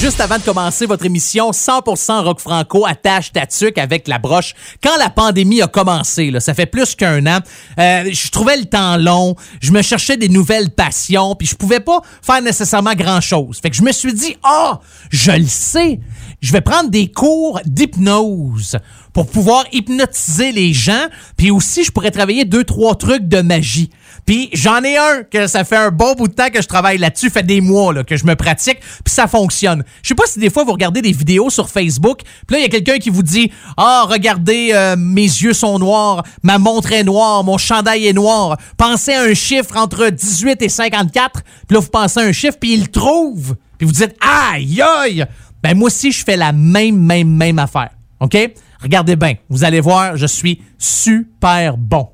Juste avant de commencer votre émission 100% rock franco attache ta avec la broche, quand la pandémie a commencé, là, ça fait plus qu'un an, euh, je trouvais le temps long, je me cherchais des nouvelles passions, puis je pouvais pas faire nécessairement grand-chose. Fait que je me suis dit, ah, je le sais, je vais prendre des cours d'hypnose pour pouvoir hypnotiser les gens, puis aussi je pourrais travailler deux trois trucs de magie. Puis j'en ai un que ça fait un bon bout de temps que je travaille là-dessus, fait des mois que je me pratique, puis ça fonctionne. Je sais pas si des fois vous regardez des vidéos sur Facebook, puis là il y a quelqu'un qui vous dit "Ah, regardez euh, mes yeux sont noirs, ma montre est noire, mon chandail est noir. Pensez à un chiffre entre 18 et 54." Puis là vous pensez à un chiffre puis il le trouve. Puis vous dites "Aïe aïe." Ben moi aussi je fais la même même même affaire. OK? Regardez bien, vous allez voir, je suis super bon.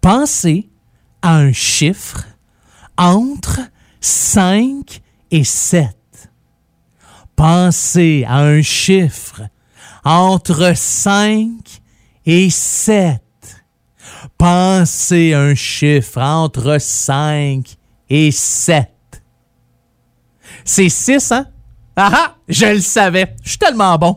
Pensez à un chiffre entre 5 et 7. Pensez à un chiffre entre 5 et 7. Pensez à un chiffre entre 5 et 7. C'est 6, hein? Ah ah! Je le savais. Je suis tellement bon.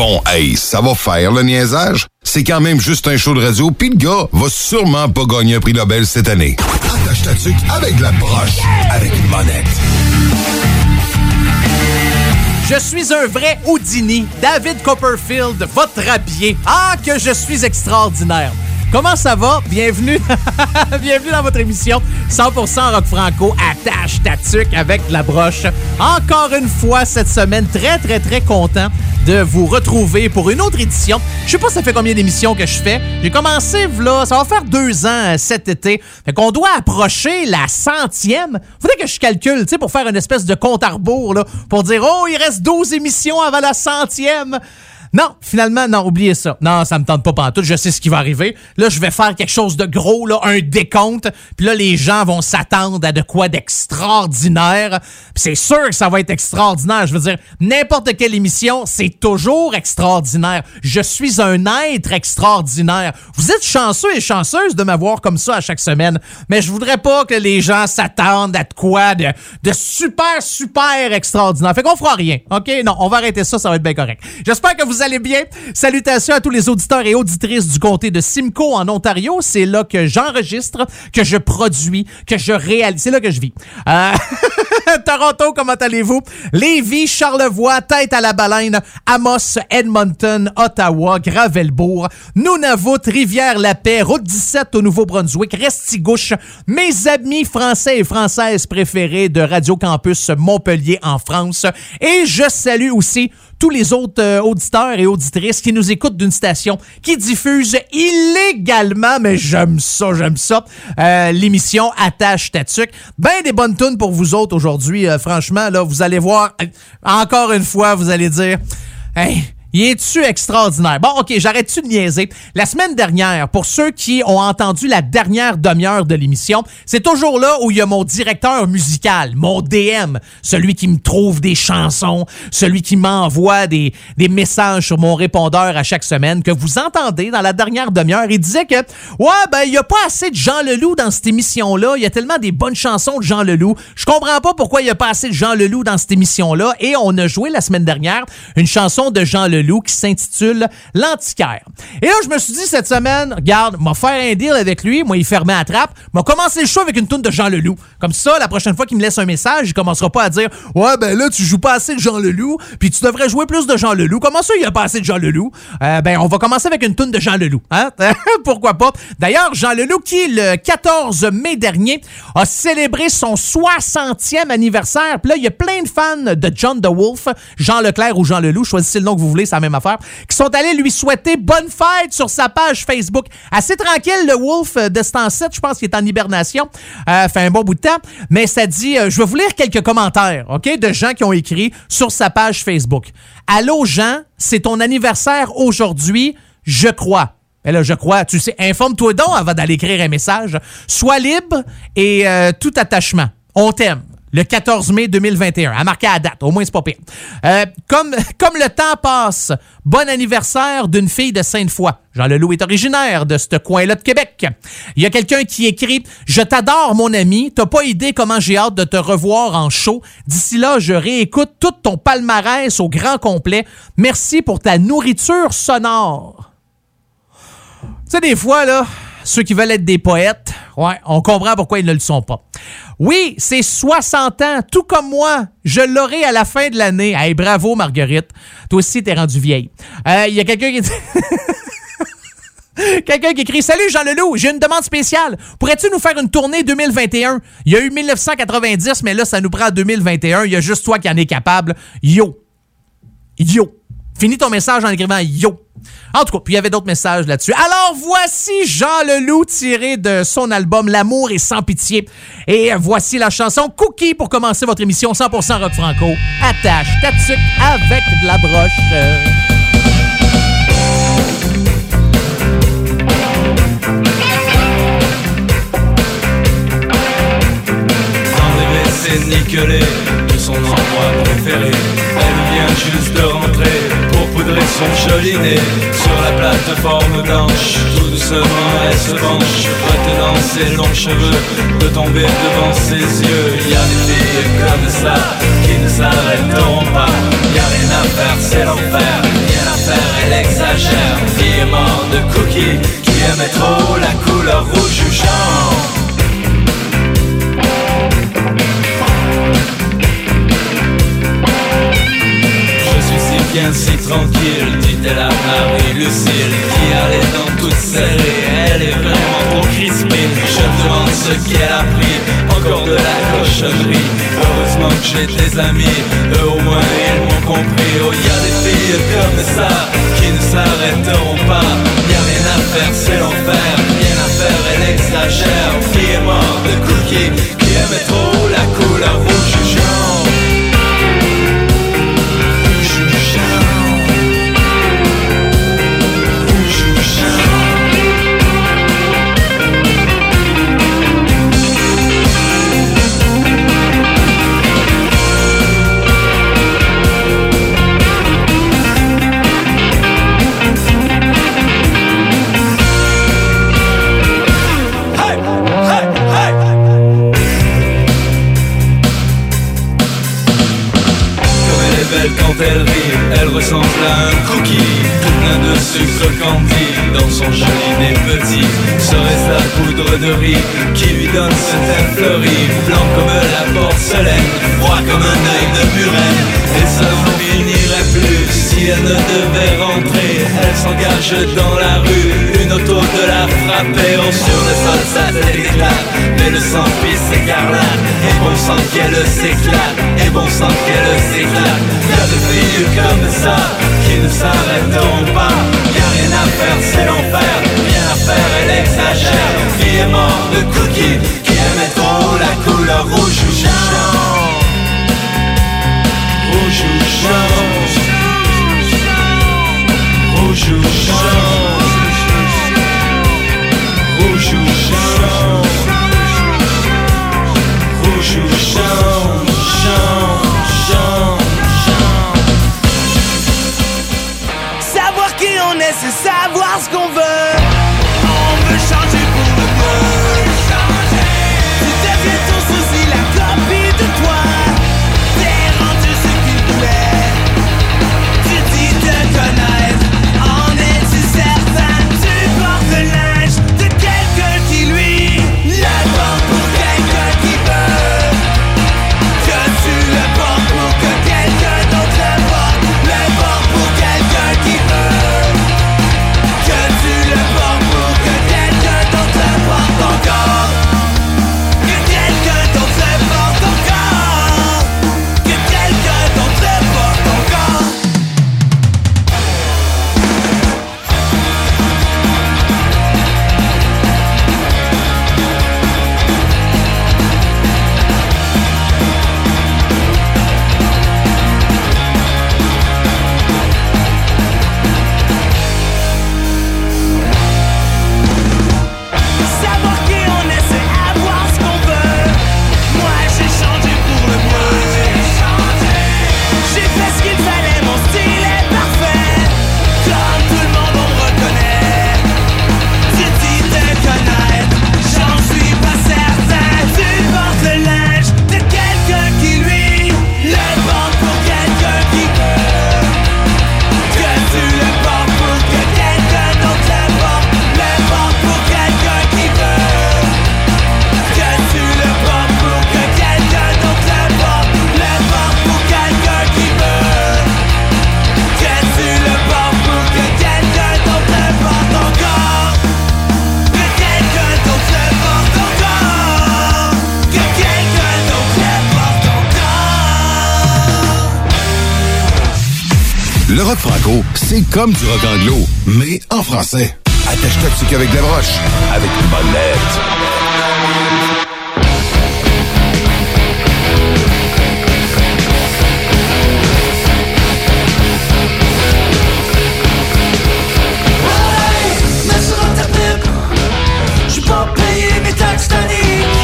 Bon, hey, ça va faire le niaisage. C'est quand même juste un show de radio, puis le gars va sûrement pas gagner un prix Nobel cette année. Attache ta tuque avec la broche, avec une monette. Je suis un vrai Houdini, David Copperfield, votre habillé. Ah, que je suis extraordinaire. Comment ça va? Bienvenue, bienvenue dans votre émission 100% rock franco. Attache ta avec la broche. Encore une fois cette semaine, très très très content de vous retrouver pour une autre édition. Je sais pas ça fait combien d'émissions que je fais. J'ai commencé là, ça va faire deux ans euh, cet été. Fait qu'on doit approcher la centième. Faudrait que je calcule, tu sais, pour faire une espèce de compte à rebours là, pour dire oh il reste 12 émissions avant la centième. Non, finalement, non, oubliez ça. Non, ça me tente pas pantoute. Je sais ce qui va arriver. Là, je vais faire quelque chose de gros, là, un décompte. Puis là, les gens vont s'attendre à de quoi d'extraordinaire. C'est sûr que ça va être extraordinaire. Je veux dire, n'importe quelle émission, c'est toujours extraordinaire. Je suis un être extraordinaire. Vous êtes chanceux et chanceuse de m'avoir comme ça à chaque semaine. Mais je voudrais pas que les gens s'attendent à de quoi de, de super, super extraordinaire. Fait qu'on fera rien. OK? Non, on va arrêter ça. Ça va être bien correct. J'espère que vous allez bien? Salutations à tous les auditeurs et auditrices du comté de Simcoe en Ontario. C'est là que j'enregistre, que je produis, que je réalise. C'est là que je vis. Euh, Toronto, comment allez-vous? Lévis, Charlevoix, Tête à la Baleine, Amos, Edmonton, Ottawa, Gravelbourg, Nunavut, Rivière-la-Paix, Route 17 au Nouveau-Brunswick, Restigouche, mes amis français et françaises préférés de Radio Campus Montpellier en France. Et je salue aussi tous les autres euh, auditeurs et auditrices qui nous écoutent d'une station qui diffuse illégalement, mais j'aime ça, j'aime ça, euh, l'émission Attache Tatuc. Ben des bonnes tunes pour vous autres aujourd'hui. Euh, franchement, là, vous allez voir, encore une fois, vous allez dire, hey, il est-tu extraordinaire? Bon, OK, j'arrête-tu de niaiser. La semaine dernière, pour ceux qui ont entendu la dernière demi-heure de l'émission, c'est toujours là où il y a mon directeur musical, mon DM, celui qui me trouve des chansons, celui qui m'envoie des, messages sur mon répondeur à chaque semaine, que vous entendez dans la dernière demi-heure. Il disait que, ouais, ben, il y a pas assez de Jean Leloup dans cette émission-là. Il y a tellement des bonnes chansons de Jean Leloup. Je comprends pas pourquoi il y a pas assez de Jean Leloup dans cette émission-là. Et on a joué la semaine dernière une chanson de Jean Leloup loup qui s'intitule L'Antiquaire. Et là, je me suis dit cette semaine, regarde, m'a faire un deal avec lui, moi, il fermait la trappe, m'a commencé le show avec une toune de Jean Leloup. Comme ça, la prochaine fois qu'il me laisse un message, il commencera pas à dire Ouais, ben là, tu joues pas assez de Jean Leloup, puis tu devrais jouer plus de Jean Leloup. Comment ça, il a pas assez de Jean Leloup? Euh, ben, on va commencer avec une toune de Jean Leloup. Hein? Pourquoi pas? D'ailleurs, Jean Leloup, qui, le 14 mai dernier, a célébré son 60e anniversaire. Puis là, il y a plein de fans de John the Wolf, Jean Leclerc ou Jean Leloup, choisissez le nom que vous voulez, la même affaire, qui sont allés lui souhaiter bonne fête sur sa page Facebook. Assez tranquille, le Wolf de Stansett, je pense qu'il est en hibernation, euh, fait un bon bout de temps, mais ça dit, euh, je vais vous lire quelques commentaires, OK, de gens qui ont écrit sur sa page Facebook. Allô Jean, c'est ton anniversaire aujourd'hui, je crois. Et là, je crois, tu sais, informe-toi donc avant d'aller écrire un message. Sois libre et euh, tout attachement. On t'aime. Le 14 mai 2021, à marquer la date, au moins c'est pas pire. Euh, comme, comme le temps passe, bon anniversaire d'une fille de Sainte-Foy. Jean Leloup est originaire de ce coin-là de Québec. Il y a quelqu'un qui écrit « Je t'adore, mon ami. T'as pas idée comment j'ai hâte de te revoir en show. D'ici là, je réécoute tout ton palmarès au grand complet. Merci pour ta nourriture sonore. » Tu sais, des fois, là, ceux qui veulent être des poètes, ouais, on comprend pourquoi ils ne le sont pas. Oui, c'est 60 ans, tout comme moi. Je l'aurai à la fin de l'année. Hey, bravo, Marguerite. Toi aussi, t'es rendu vieille. Euh, Il y a quelqu'un qui... Quelqu'un qui écrit Salut Jean Leloup, j'ai une demande spéciale. Pourrais-tu nous faire une tournée 2021 Il y a eu 1990, mais là, ça nous prend 2021. Il y a juste toi qui en es capable. Yo. Yo. Finis ton message en écrivant Yo. En tout cas, puis il y avait d'autres messages là-dessus. Alors voici Jean Leloup tiré de son album L'amour est sans pitié. Et voici la chanson Cookie pour commencer votre émission 100% rock franco. Attache ta tuque avec de la broche. de son endroit préféré. Elle vient juste de rentrer poudrer son joli sur la plateforme blanche. Tout doucement, elle se penche, retenant ses longs cheveux, de tomber devant ses yeux. Y a des filles comme ça qui ne s'arrêteront pas. Y a rien à faire, c'est l'enfer. Rien à faire, elle exagère. Fille de cookie qui aimait trop la couleur rouge du genre. Bien si tranquille, dit-elle à Marie-Lucille Qui allait dans toute serrée, elle est vraiment trop crispée Je me demande ce qu'elle a pris, encore de la cochonnerie. Heureusement que j'ai des amis, eux au moins ils m'ont compris. Oh y a des filles comme ça, qui ne s'arrêteront pas. Y a rien à faire, c'est l'enfer, rien à faire, elle exagère. Fille est morte de cookie, qui aimait trop s'éclate, comme du rock anglo, mais en français. Attache-toi dessus avec des broches, avec une bonne lettre.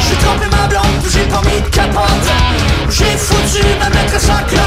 J'ai trompé ma blonde j'ai pas mis de capote. J'ai foutu ma maîtresse en clope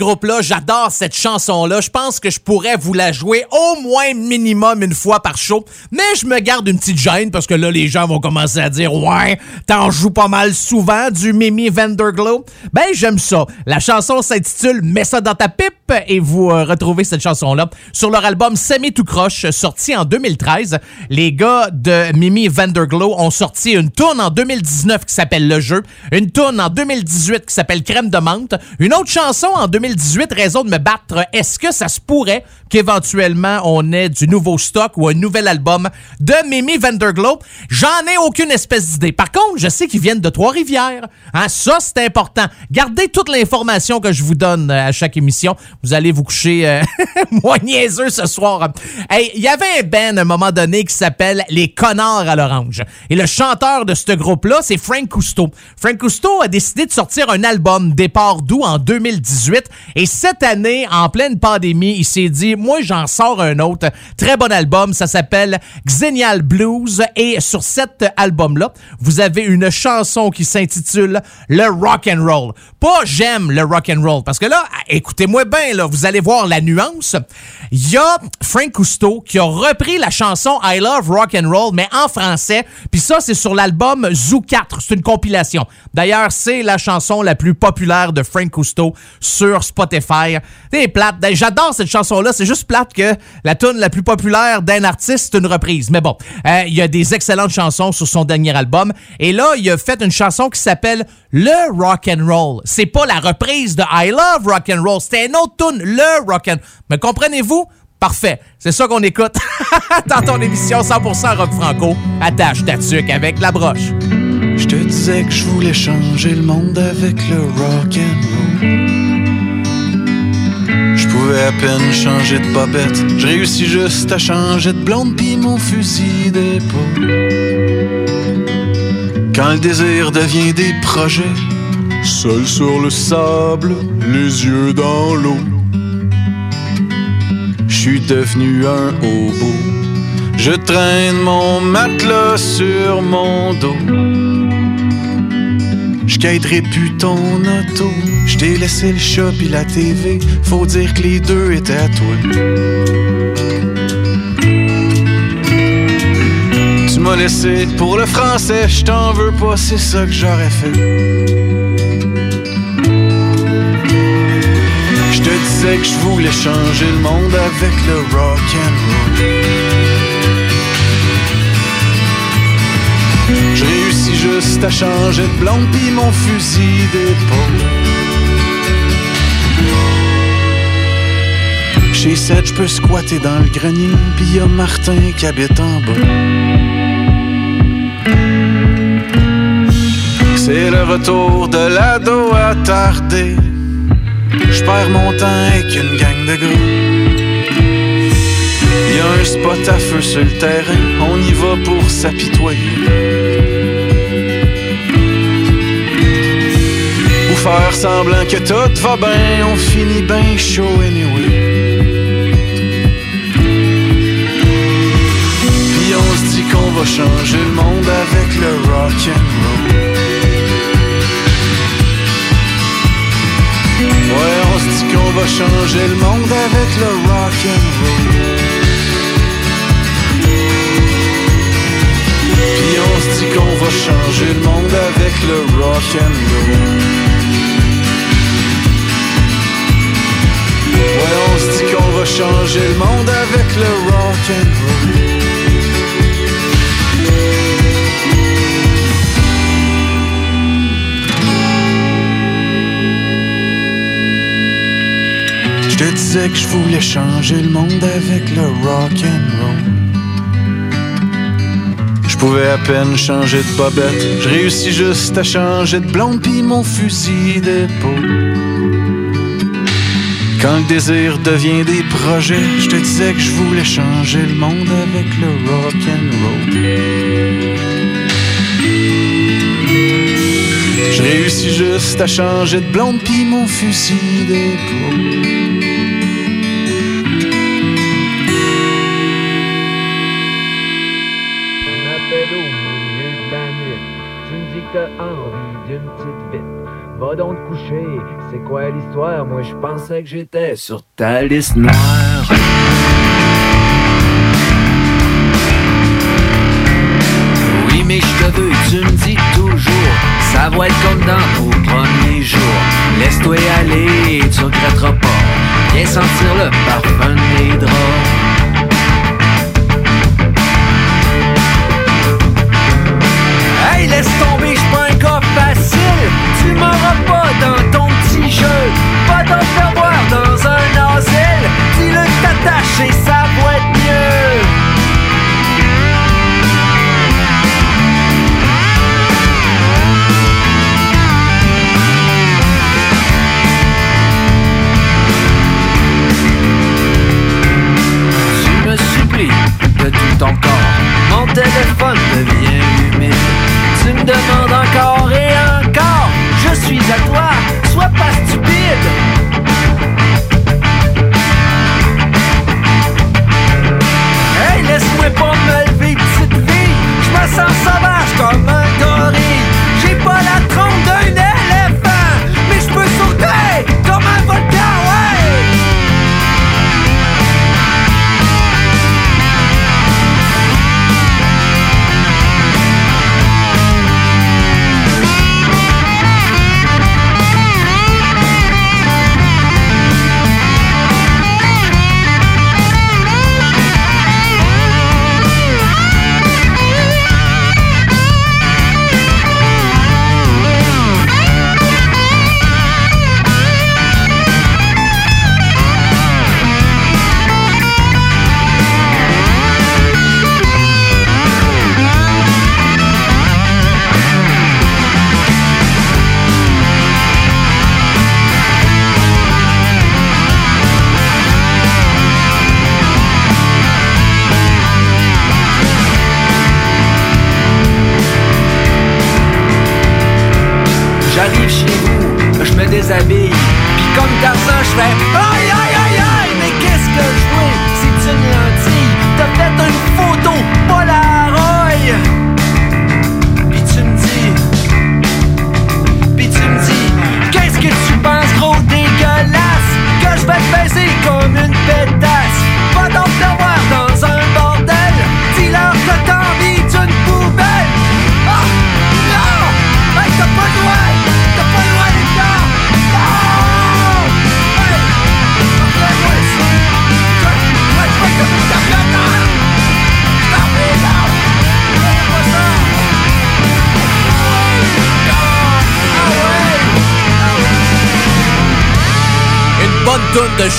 groupe-là, j'adore cette chanson-là. Je pense que je pourrais vous la jouer au moins minimum une fois par show. Mais je me garde une petite gêne parce que là, les gens vont commencer à dire Ouais, t'en joues pas mal souvent du Mimi Vanderglow. Ben, j'aime ça. La chanson s'intitule Mets ça dans ta pipe et vous euh, retrouvez cette chanson-là sur leur album Semi tout croche sorti en 2013. Les gars de Mimi Vanderglow ont sorti une tourne en 2019 qui s'appelle Le Jeu, une tourne en 2018 qui s'appelle Crème de menthe, une autre chanson en 2018 Raison de me battre. Est-ce que ça se pourrait qu'éventuellement on ait du nouveau stock ou un nouvel album de Mimi Vanderglow? J'en ai aucune espèce d'idée. Par contre, je sais qu'ils viennent de Trois-Rivières. Hein, ça, c'est important. Gardez toute l'information que je vous donne euh, à chaque émission. Vous allez vous coucher euh, moins niaiseux ce soir. Hey, il y avait un band à un moment donné qui s'appelle Les Connards à l'Orange. Et le chanteur de ce groupe-là, c'est Frank Cousteau. Frank Cousteau a décidé de sortir un album Départ doux en 2018. Et cette année, en pleine pandémie, il s'est dit, moi, j'en sors un autre. Très bon album. Ça s'appelle Xenial Blues. Et sur cet album-là, vous avez une chanson qui s'intitule Le Rock and Roll. Pas j'aime le rock and roll. Parce que là, écoutez-moi bien, là, vous allez voir la nuance. Il y a Frank Cousteau qui a repris la chanson I Love Rock and Roll, mais en français. Puis ça, c'est sur l'album Zoo 4. C'est une compilation. D'ailleurs, c'est la chanson la plus populaire de Frank Cousteau sur Spotify. C'est plate. Ben, J'adore cette chanson-là. C'est juste plate que la tune la plus populaire d'un artiste, c'est une reprise. Mais bon, euh, il y a des excellentes chansons sur son dernier album. Et là, il a fait une chanson qui s'appelle Le Rock and Roll. C'est pas la reprise de I Love Rock and Roll. C'était une autre tune, Le Rock and. Me comprenez-vous? Parfait. C'est ça qu'on écoute dans ton émission 100% rock franco. Attache ta tuque avec la broche. Je te disais que je voulais changer le monde avec le rock. Pouvais à peine changer de bobette. Je réussis juste à changer de blonde pis mon fusil d'épaule. Quand le désir devient des projets, seul sur le sable, les yeux dans l'eau. Je suis devenu un hobo. Je traîne mon matelas sur mon dos. Je quitterai plus ton auto. Je t'ai laissé le chat pis la TV. Faut dire que les deux étaient à toi. Tu m'as laissé pour le français. Je t'en veux pas, c'est ça que j'aurais fait. Disais que je voulais changer le monde avec le rock and roll. Juste à changer de blonde pis mon fusil d'épaule. Chez 7, je peux squatter dans le grenier, pis y a Martin qui habite en bas. C'est le retour de l'ado attardé. Je perds mon temps avec une gang de gars. Y a un spot à feu sur le terrain, on y va pour s'apitoyer. Faire semblant que tout va bien, on finit bien chaud anyway. Puis on se dit qu'on va changer le monde avec le rock and roll. Ouais, on se dit qu'on va changer le monde avec le rock and roll. Puis on se dit qu'on va changer le monde avec le rock and roll. Ouais, on se dit qu'on va changer le monde avec le rock and roll. Je te disais que je voulais changer le monde avec le rock and roll. Je pouvais à peine changer de bobette. Je réussis juste à changer de blonde pis mon fusil d'épaule. Quand le désir devient des projets, je te disais que je voulais changer le monde avec le rock and roll. Je réussis juste à changer de blonde pis mon fusil d'épaule. Va donc te coucher. C'est quoi l'histoire? Moi, je pensais que j'étais sur ta liste noire. Oui, mais je te veux, tu me dis toujours. Ça va être comme dans nos premiers jours. Laisse-toi aller, tu regretteras pas. Viens sentir le parfum des draps. Pas t'en faire dans un asile. Dis-le que t'attaches ça va être mieux. Tu me supplies de tout ton corps. Mon téléphone devient humide. Tu me demandes encore et encore. Je suis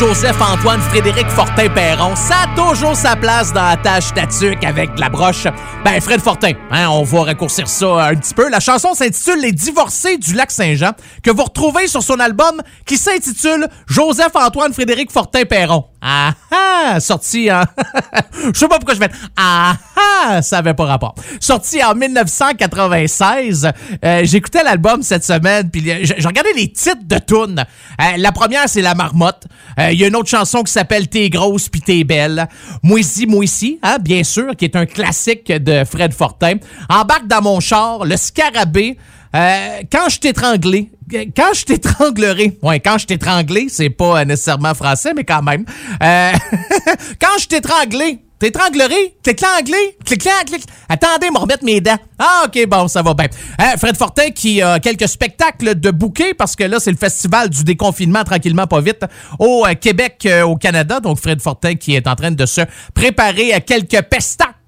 Joseph-Antoine Frédéric Fortin-Perron. Ça a toujours sa place dans la tâche tatuque avec de la broche. Ben, Fred Fortin, hein, on va raccourcir ça un petit peu. La chanson s'intitule Les divorcés du lac Saint-Jean, que vous retrouvez sur son album qui s'intitule Joseph-Antoine Frédéric Fortin-Perron. Ah ah! Sorti en... Je sais pas pourquoi je vais... Ah ah! Ça avait pas rapport. Sorti en 1996. Euh, J'écoutais l'album cette semaine, puis je, je regardais les titres de tunes. Euh, la première, c'est La Marmotte. Euh, Il y a une autre chanson qui s'appelle T'es grosse puis t'es belle. Moisy, Moisy, hein, bien sûr, qui est un classique de Fred Fortin. Embarque dans mon char, Le Scarabée. Quand je t'étranglais, quand je t'étranglerai, ouais, quand je t'étranglais, c'est pas nécessairement français, mais quand même. Euh, quand je t'étranglais, t'étranglerai, clic-clanglé, clic-clanc-clic. Attendez, me remettre mes dents. Ah, ok, bon, ça va bien. Hein, Fred Fortin qui a quelques spectacles de bouquets parce que là, c'est le festival du déconfinement tranquillement, pas vite, au euh, Québec, euh, au Canada. Donc, Fred Fortin qui est en train de se préparer à quelques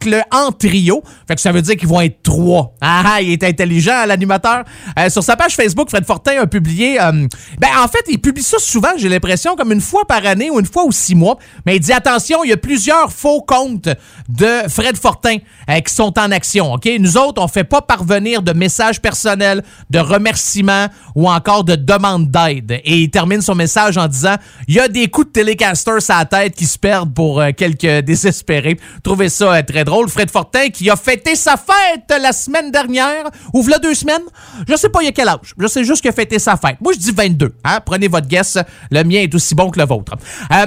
pestacles en trio. Fait que ça veut dire qu'ils vont être trois. Ah, il est intelligent, l'animateur. Euh, sur sa page Facebook, Fred Fortin a publié... euh, ben, en fait, il publie ça souvent, j'ai l'impression, comme une fois par année ou une fois ou six mois. Mais il dit, attention, il y a plusieurs faux comptes de Fred Fortin euh, qui sont en action, OK? Nous autres, on fait pas parvenir de messages personnels, de remerciements ou encore de demandes d'aide. Et il termine son message en disant, il y a des coups de télécaster à la tête qui se perdent pour quelques désespérés. Trouvez ça très drôle. Fred Fortin qui a fêté sa fête la semaine dernière, ou v'là deux semaines. Je sais pas il y a quel âge. Je sais juste qu'il a fêté sa fête. Moi, je dis 22. Hein? Prenez votre guess. Le mien est aussi bon que le vôtre. Euh,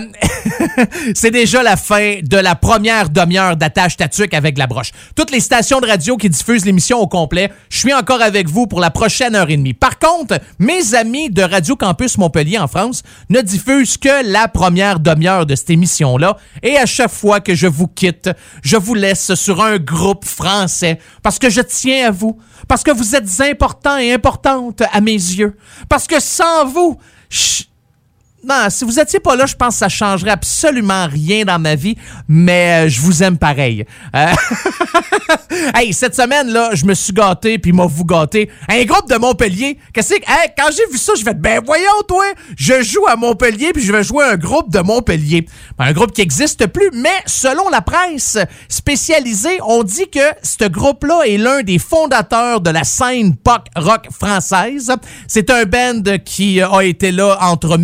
c'est déjà la fin de la première demi-heure d'attache tatuque avec la broche. Toutes les stations de radio qui diffusent l'émission au complet, je suis encore avec vous pour la prochaine heure et demie. Par contre, mes amis de Radio Campus Montpellier en France ne diffusent que la première demi-heure de cette émission-là. Et à chaque fois que je vous quitte, je vous laisse sur un groupe français. Parce que je tiens à vous, parce que vous êtes importants et importantes à mes yeux, parce que sans vous, je- non, si vous étiez pas là, je pense que ça changerait absolument rien dans ma vie, mais euh, je vous aime pareil. Euh, hey, cette semaine là, je me suis gâté puis m'a vous gâté. Un groupe de Montpellier, qu'est-ce que hey, quand j'ai vu ça, je vais ben voyons toi, je joue à Montpellier puis je vais jouer un groupe de Montpellier. Un groupe qui existe plus, mais selon la presse spécialisée, on dit que ce groupe-là est l'un des fondateurs de la scène pop rock française. C'est un band qui a été là entre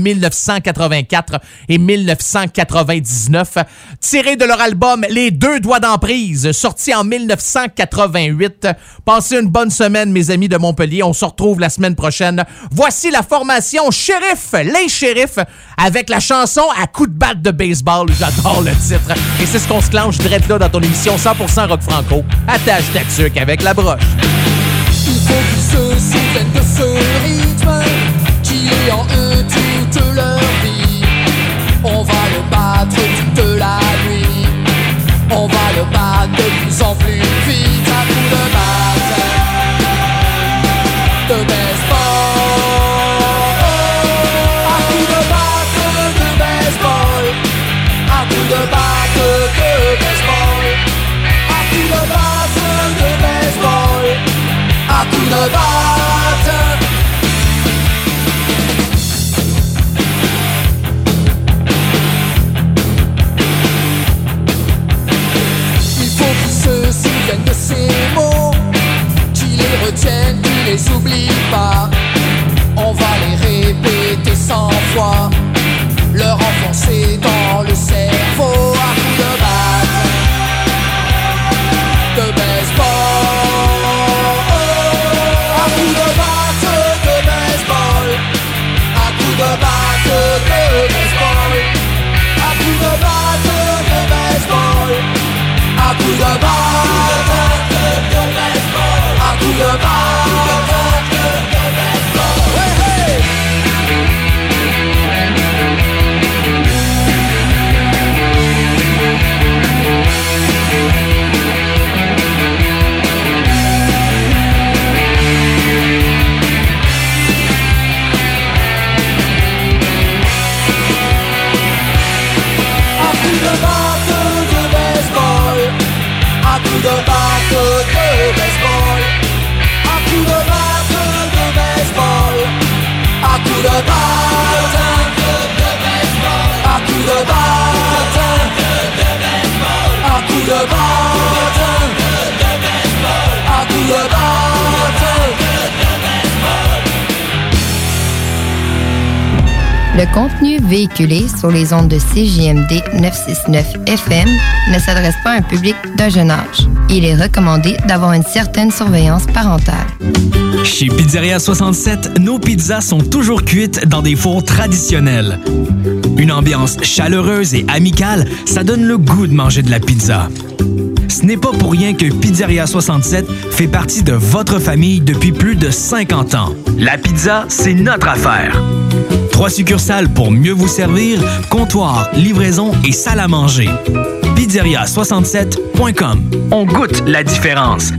1984 et 1999, tiré de leur album Les deux doigts d'emprise, sorti en 1988. Passez une bonne semaine, mes amis de Montpellier. On se retrouve la semaine prochaine. Voici la formation Sheriff, les Sheriffs, avec la chanson à coup de batte de baseball. J'adore le titre. Et c'est ce qu'on se clenche direct là dans ton émission 100% rock franco. Attache ta tuque avec la broche. Il faut qu'ils se souviennent de ce rythme qui est en eux battre toute la nuit. On va le battre de plus en plus vite à coups de batte de baseball. À coups de batte de baseball. À coups de batte de baseball. À coups de batte de baseball à de. les oublie pas. On va les répéter cent fois, leur enfoncer dans Le contenu véhiculé sur les ondes de CJMD 969 FM ne s'adresse pas à un public d'un jeune âge. Il est recommandé d'avoir une certaine surveillance parentale. Chez Pizzeria 67, nos pizzas sont toujours cuites dans des fours traditionnels. Une ambiance chaleureuse et amicale, ça donne le goût de manger de la pizza. Ce n'est pas pour rien que Pizzeria 67 fait partie de votre famille depuis plus de 50 ans. La pizza, c'est notre affaire. Trois succursales pour mieux vous servir, comptoir, livraison et salle à manger. Pizzeria67.com. On goûte la différence.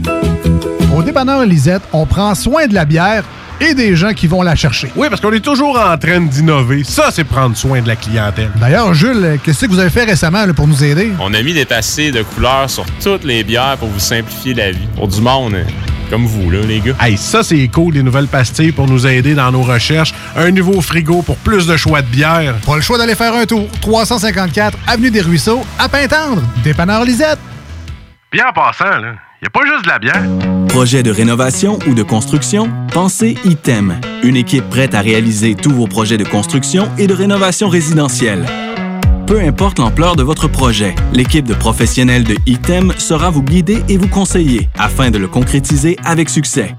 Au dépanneur Lisette, on prend soin de la bière et des gens qui vont la chercher. Oui, parce qu'on est toujours en train d'innover. Ça, c'est prendre soin de la clientèle. D'ailleurs, Jules, qu'est-ce que vous avez fait récemment là, pour nous aider? On a mis des passés de couleurs sur toutes les bières pour vous simplifier la vie. Pour du monde, hein, comme vous, là, les gars. Hey, ça, c'est cool, des nouvelles pastilles pour nous aider dans nos recherches. Un nouveau frigo pour plus de choix de bière. Pas le choix d'aller faire un tour. 354 Avenue des Ruisseaux, à Pintendre. Dépanneur Lisette. Bien en passant, là, y a pas juste de la bière. Projet de rénovation ou de construction? Pensez ITEM, une équipe prête à réaliser tous vos projets de construction et de rénovation résidentielle. Peu importe l'ampleur de votre projet, l'équipe de professionnels de ITEM sera vous guider et vous conseiller afin de le concrétiser avec succès.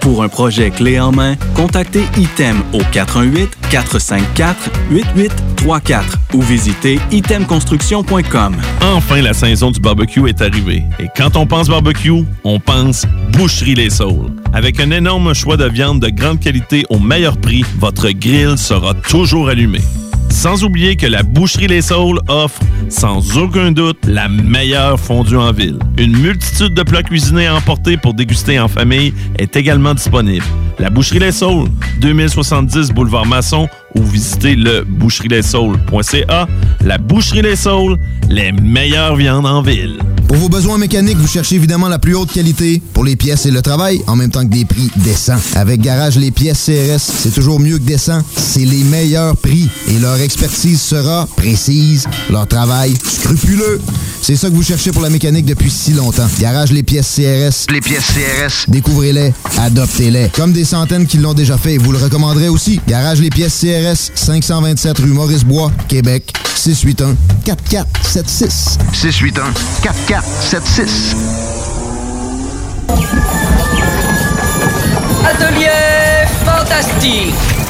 Pour un projet clé en main, contactez ITEM au 418-454-8834 ou visitez itemconstruction.com. Enfin, la saison du barbecue est arrivée. Et quand on pense barbecue, on pense Boucherie Les Saules. Avec un énorme choix de viande de grande qualité au meilleur prix, votre grill sera toujours allumé. Sans oublier que la Boucherie Les Saules offre, sans aucun doute, la meilleure fondue en ville. Une multitude de plats cuisinés à emporter pour déguster en famille est également disponible. La Boucherie Les Saules, 2070 Boulevard Masson ou visitez le boucherieslessaules.ca. La Boucherie Les Saules, les meilleures viandes en ville. Pour vos besoins mécaniques, vous cherchez évidemment la plus haute qualité pour les pièces et le travail, en même temps que des prix décents. Avec Garage Les Pièces CRS, c'est toujours mieux que décent. C'est les meilleurs prix et leur expertise sera précise, leur travail scrupuleux. C'est ça que vous cherchez pour la mécanique depuis si longtemps. Garage Les Pièces CRS. Les pièces CRS. Découvrez-les, adoptez-les. Comme des centaines qui l'ont déjà fait, vous le recommanderez aussi. Garage Les Pièces CRS, 527 rue Maurice-Bois, Québec, 681 4476. 681 4476. Atelier fantastique.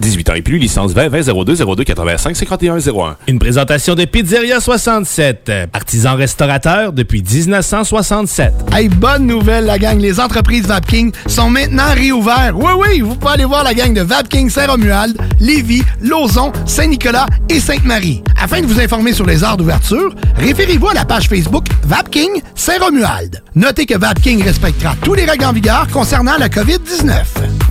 18 ans et plus, licence 20 20 02 02 85 51 01. Une présentation de Pizzeria 67, artisan restaurateur depuis 1967. Hey, bonne nouvelle, la gang. Les entreprises Vapking sont maintenant réouvertes. Oui, oui, vous pouvez aller voir la gang de Vapking Saint-Romuald, Lévis, Lauson, Saint-Nicolas et Sainte-Marie. Afin de vous informer sur les heures d'ouverture, référez-vous à la page Facebook Vapking Saint-Romuald. Notez que Vapking respectera tous les règles en vigueur concernant la COVID-19.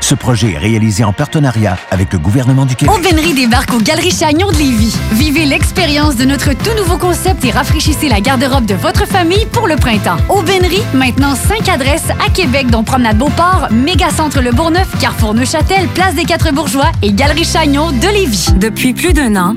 Ce projet est réalisé en partenariat avec le gouvernement du Québec. Aubainerie débarque aux Galeries Chagnon de Lévis. Vivez l'expérience de notre tout nouveau concept et rafraîchissez la garde-robe de votre famille pour le printemps. Aubainerie, maintenant 5 adresses à Québec, dont Promenade Beauport, Mégacentre Le Bourgneuf, Carrefour Neuchâtel, Place des Quatre Bourgeois et Galerie Chagnon de Lévis. Depuis plus d'un an,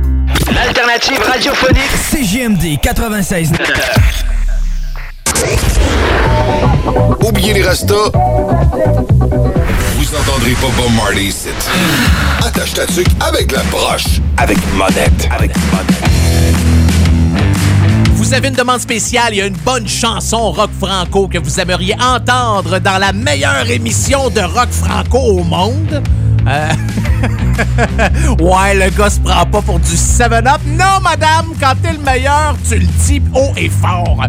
L'alternative radiophonique CGMD 96. Oubliez les restos. Vous entendrez pas Bob Marley ici. Attache ta tuque avec la broche. Avec monette. Avec Vous avez une demande spéciale, il y a une bonne chanson rock franco que vous aimeriez entendre dans la meilleure émission de rock franco au monde. Euh, ouais, le gars se prend pas pour du 7-Up. Non, madame, quand t'es le meilleur, tu le dis haut et fort.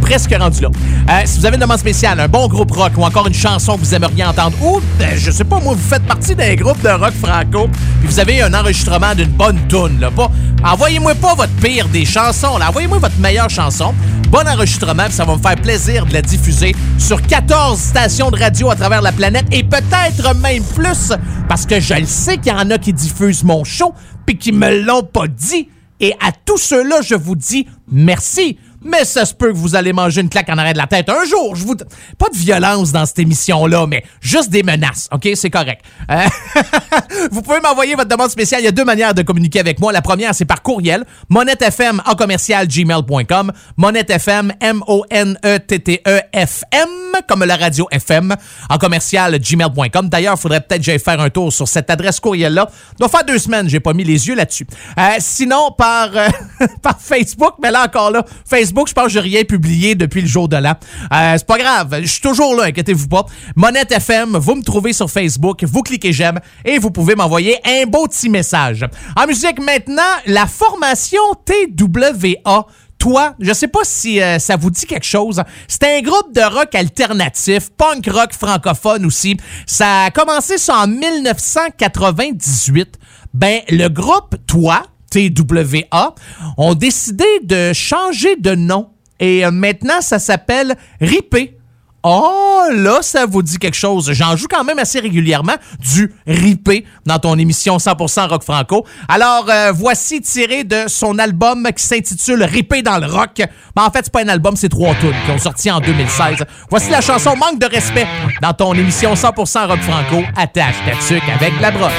Presque rendu là. Euh, si vous avez une demande spéciale, un bon groupe rock ou encore une chanson que vous aimeriez entendre, ou, ben, je sais pas, moi, vous faites partie d'un groupe de rock franco, puis vous avez un enregistrement d'une bonne tune, là, pas... Envoyez-moi pas votre pire des chansons, là. Envoyez-moi votre meilleure chanson. Bon enregistrement, puis ça va me faire plaisir de la diffuser sur 14 stations de radio à travers la planète et peut-être même plus, parce que je le sais qu'il y en a qui diffusent mon show, puis qui me l'ont pas dit. Et à tous ceux-là, je vous dis merci mais ça se peut que vous allez manger une claque en arrêt de la tête un jour. Je vous pas de violence dans cette émission-là, mais juste des menaces. Ok, c'est correct. Euh, vous pouvez m'envoyer votre demande spéciale. Il y a deux manières de communiquer avec moi. La première, c'est par courriel. monettefm en commercial gmail.com. Monettefm M O N E T T E F M comme la radio FM en commercial gmail.com. D'ailleurs, il faudrait peut-être que j'aille faire un tour sur cette adresse courriel-là. doit faire deux semaines, j'ai pas mis les yeux là-dessus. Euh, sinon, par, euh, par Facebook, mais là encore là, Facebook Facebook, je pense que j'ai rien publié depuis le jour de l'an. Euh, c'est pas grave, je suis toujours là, inquiétez-vous pas. Monette FM, vous me trouvez sur Facebook, vous cliquez j'aime et vous pouvez m'envoyer un beau petit message. En musique maintenant, la formation TWA toi, je sais pas si euh, ça vous dit quelque chose. C'est un groupe de rock alternatif, punk rock francophone aussi. Ça a commencé ça en 1998. Ben, le groupe Toi, TWA, ont décidé de changer de nom. Et euh, maintenant, ça s'appelle Ripé. Oh, là, ça vous dit quelque chose. J'en joue quand même assez régulièrement du ripé dans ton émission 100% rock franco. Alors, euh, voici tiré de son album qui s'intitule Ripé dans le rock. Mais en fait, c'est pas un album, c'est trois tunes qui ont sorti en 2016. Voici la chanson Manque de respect dans ton émission 100% rock franco. Attache ta tuque avec la broche.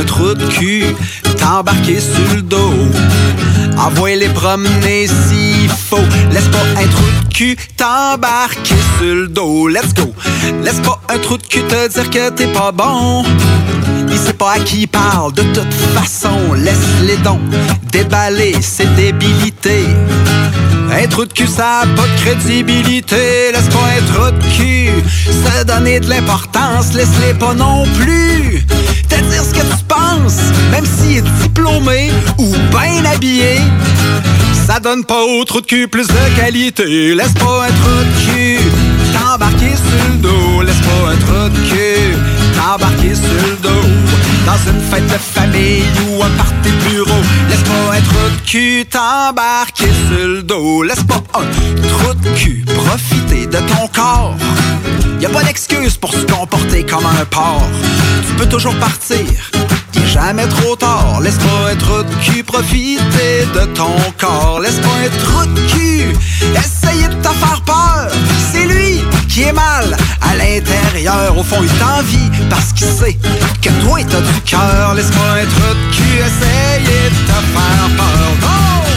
Un trou de cul t'embarquer sur le dos. Envoie-les promener s'il faut. Laisse pas un trou de cul t'embarquer sur le dos. Let's go. Laisse pas un trou de cul te dire que t'es pas bon. Il sait pas à qui il parle, de toute façon, laisse-les dons déballer ses débilités. Un trou de cul, ça a pas de crédibilité. Laisse pas un trou de cul se donner de l'importance. Laisse-les pas non plus te dire ce que même s'il est diplômé ou bien habillé. Ça donne pas au trou de cul plus de qualité. Laisse pas un trou de cul t'embarquer sur le dos. Laisse pas un trou de cul t'embarquer sur le dos. Dans une fête de famille ou un party bureau. Laisse pas un trou de cul t'embarquer sur le dos. Laisse pas un trou de cul profiter de ton corps. Y a pas d'excuse pour se comporter comme un porc. Tu peux toujours partir. Jamais trop tard. Laisse pas trou de cul profiter de ton corps. Laisse pas trou de cul essayer de te faire peur. C'est lui qui est mal à l'intérieur. Au fond, il t'envie parce qu'il sait que toi, t'as du cœur. Laisse pas trou de cul essayer de te faire peur.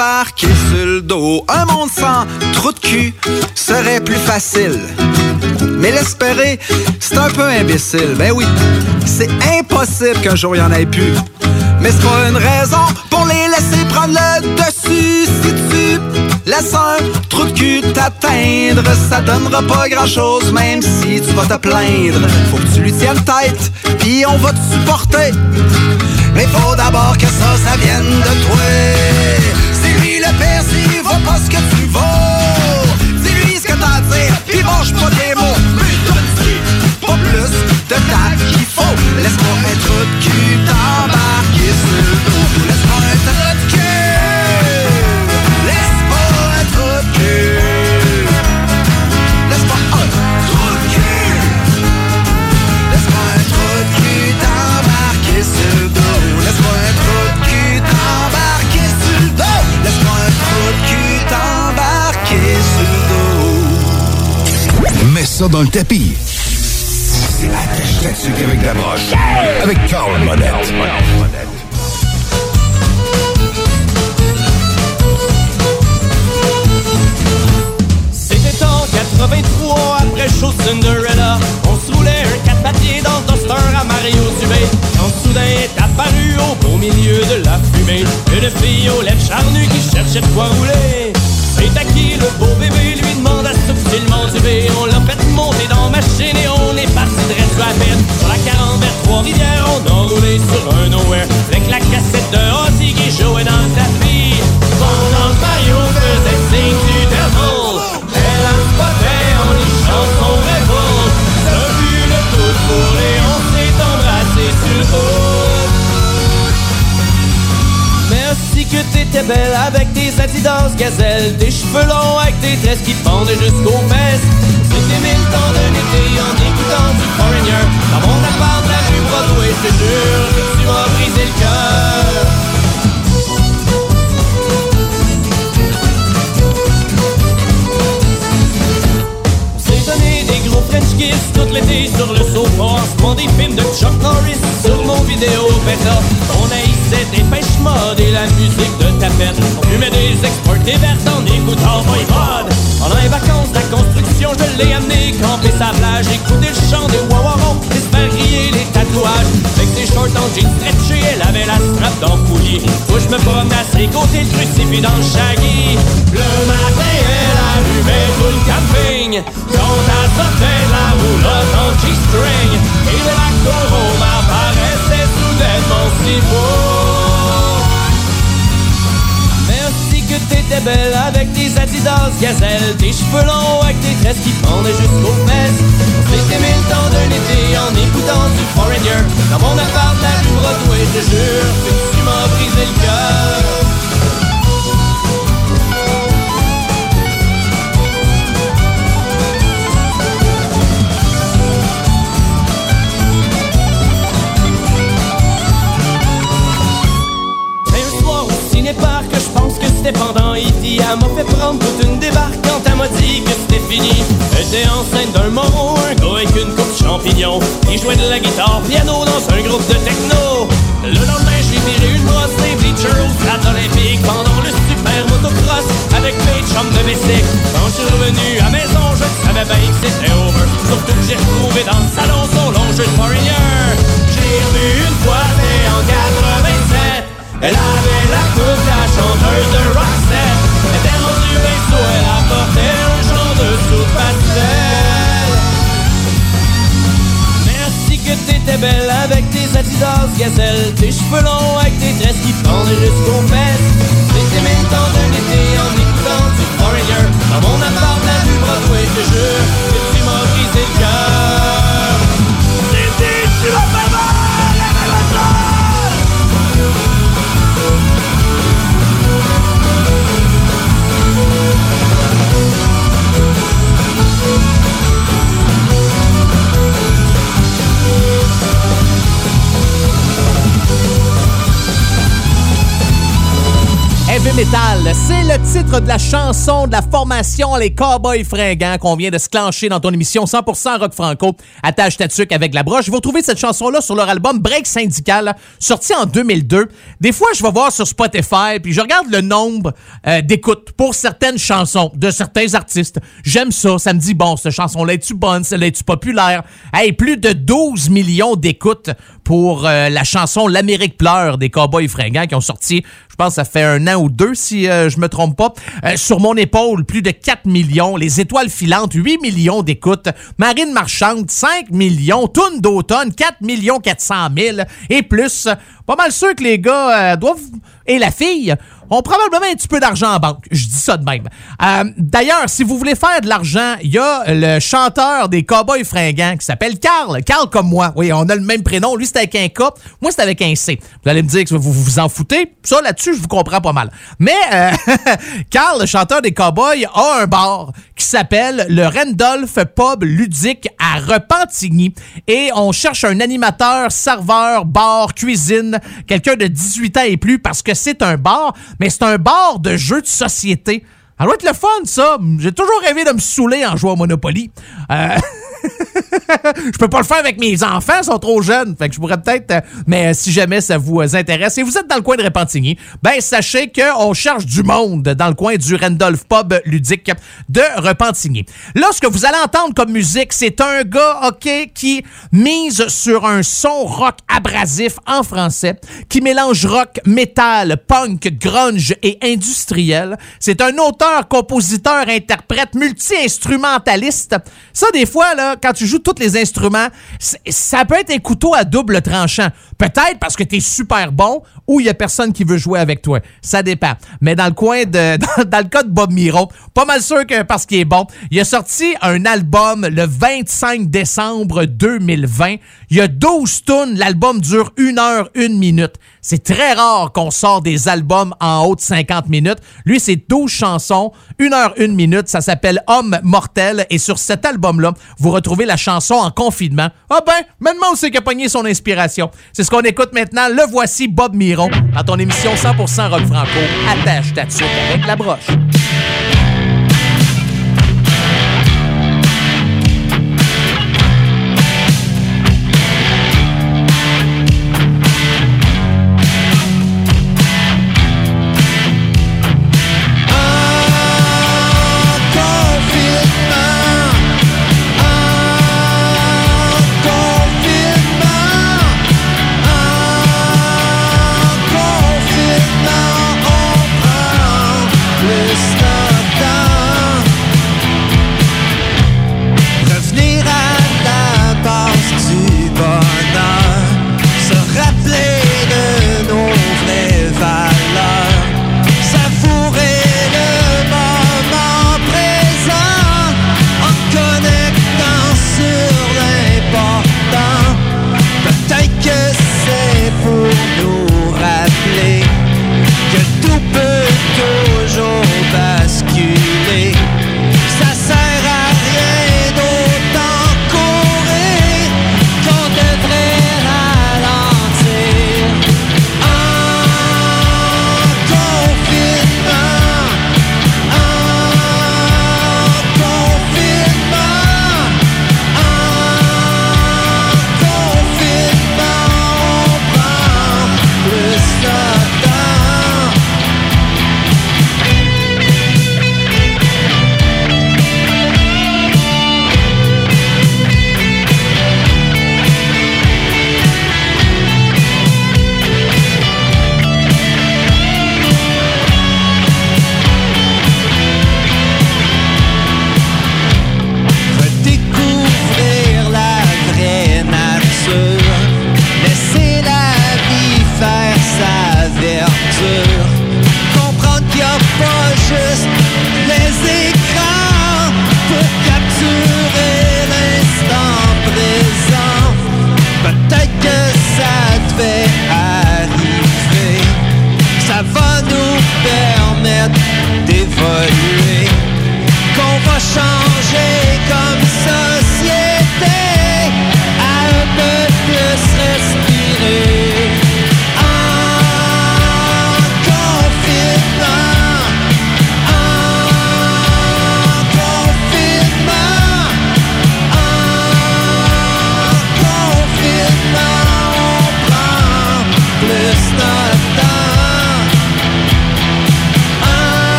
T'embarquer sur le dos. Un monde sans trou de cul serait plus facile. Mais l'espérer, c'est un peu imbécile. Ben oui, c'est impossible qu'un jour il y en ait plus. Mais c'est pas une raison pour les laisser prendre le dessus. Si tu laisses un trou de cul t'atteindre, ça donnera pas grand chose, même si tu vas te plaindre. Faut que tu lui tiennes tête, puis on va te supporter. Mais faut d'abord que ça, ça vienne de toi. Le père s'il vaut pas ce que tu vaux. Dis-lui ce que t'as à dire, puis mange pas des mots. Mais donne pas plus de tact qu'il faut. Laisse-moi de cul t'embarquer sur dans le tapis. Avec la broche. Avec Carl. C'était en 83, après Show Cinderella. On se roulait un 4 papiers dans le toaster à Mario Dubé. Quand soudain est apparu au beau milieu de la fumée, une fille aux lèvres charnues qui cherchait de quoi rouler. C'est à qui le beau bébé lui demanda On l'a fait monter dans ma machine et on est parti de reste à peine. Sur la 40 vers Trois-Rivières, on a roulé sur un nowhere. Avec la cassette de Ozzy qui jouait dans le tapis. Mario faisait avec tes Adidas gazelle Tes cheveux longs avec tes tresses qui pendaient jusqu'aux fesses. C'était mille temps d'un été en écoutant du Foreigner. Dans mon appart la rue Broadway, je te tu m'as brisé le cœur French tout l'été sur le sofa. Font des films de Chuck Norris sur mon vidéo bêta. On haïssait des pêches modes et la musique de tapette On fumait des exportés vertes en écoutant Voivode Pendant les vacances la construction je l'ai amené camper sa plage Écouter le chant des wawarons et se faire griller les tatouages. Avec ses shorts en jeans stretchés elle avait la strap dans le Où je me promenais à côtés le crucifix dans le shaggy. Le matin elle allumait tout le camping. Quand elle sortait la roulotte en G-string Et le lac d'Orome apparaissait soudainement si beau t'étais belle avec tes Adidas gazelle Tes cheveux longs avec tes tresses qui pendaient jusqu'aux fesses. On s'était mis le temps d'un été en écoutant du Foreigner. Dans mon appart la rue Broadway, je jure que tu m'as brisé le cœur pense que c'était pendant E.T. Elle m'a fait prendre toute une débarque quand elle m'a dit que c'était fini. Était enceinte d'un moron, un gars avec une coupe champignon. Il jouait de la guitare piano dans un groupe de techno. Le lendemain, j'ai viré une brosse des bleachers au olympique pendant le super motocross avec mes chums de bicycle. Quand je suis revenu à maison, je savais bien que c'était over. Surtout que j'ai retrouvé dans le salon son long jeu de Foreigner. J'ai revu une fois, mais en 87. Elle avait la coupe, la chanteuse de Roxette. Elle était rendue sous, elle apportait un genre de soupe pastel Merci que t'étais belle avec tes Adidas gazelle Tes cheveux longs avec tes tresses qui pendaient jusqu'aux fesses. C'était mille temps d'un été en écoutant du Foreigner. Dans mon appart de la rue Broadway, je jure tu m'as brisé le cœur C'est le titre de la chanson de la formation Les Cowboys Fringants qu'on vient de se clencher dans ton émission 100% rock franco. Attache ta tuque avec la broche. Vous retrouvez cette chanson-là sur leur album Break Syndical, sorti en 2002. Des fois, je vais voir sur Spotify, puis je regarde le nombre euh, d'écoutes pour certaines chansons de certains artistes. J'aime ça. Ça me dit, bon, cette chanson-là, est-tu bonne? Celle-là, est-tu populaire? Hey, plus de 12 millions d'écoutes pour euh, la chanson L'Amérique pleure des Cowboys Fringants qui ont sorti, je pense, ça fait un an ou deux, si euh, je me trompe pas. Euh, sur mon épaule, plus de 4 millions. Les étoiles filantes, 8 millions d'écoutes. Marine marchande, 5 millions. Toune d'automne, 4 millions 400 000 et plus. Pas mal sûr que les gars euh, doivent... Et la fille ont probablement un petit peu d'argent en banque. Je dis ça de même. Euh, D'ailleurs, si vous voulez faire de l'argent, il y a le chanteur des Cowboys fringants qui s'appelle Carl. Carl comme moi. Oui, on a le même prénom. Lui, c'était avec un K. Moi, c'était avec un C. Vous allez me dire que vous vous en foutez. Ça, là-dessus, je vous comprends pas mal. Mais euh, Carl, le chanteur des Cowboys, a un bar qui s'appelle le Randolph Pub Ludique à Repentigny. Et on cherche un animateur, serveur, bar, cuisine, quelqu'un de 18 ans et plus parce que c'est un bar, mais c'est un bar de jeux de société. Ça doit être le fun, ça. J'ai toujours rêvé de me saouler en jouant au Monopoly. Euh, je peux pas le faire avec mes enfants, ils sont trop jeunes. Fait que je pourrais peut-être. euh, mais si jamais ça vous euh, intéresse et vous êtes dans le coin de Repentigny, ben sachez qu'on cherche du monde dans le coin du Randolph Pub ludique de Repentigny. Là, ce que vous allez entendre comme musique, c'est un gars, OK, qui mise sur un son rock abrasif en français, qui mélange rock, métal, punk, grunge et industriel. C'est un auteur, compositeur, interprète, multi-instrumentaliste. Ça, des fois, là, quand tu joues tous les instruments, ça peut être un couteau à double tranchant. Peut-être parce que tu es super bon ou il y a personne qui veut jouer avec toi. Ça dépend. Mais dans le coin de, dans, dans le cas de Bob Miro, pas mal sûr que parce qu'il est bon, il a sorti un album le 25 décembre 2020. Il y a 12 tunes. L'album dure une heure, une minute. C'est très rare qu'on sort des albums en haut de 50 minutes. Lui, c'est 12 chansons, une heure, une minute. Ça s'appelle Homme mortel. Et sur cet album-là, vous retrouvez la chanson en confinement. Ah ben, maintenant, on sait qu'il a pogné son inspiration. C'est ce qu'on écoute maintenant. Le voici, Bob Miron, dans ton émission 100% rock franco. Attache ta avec la broche.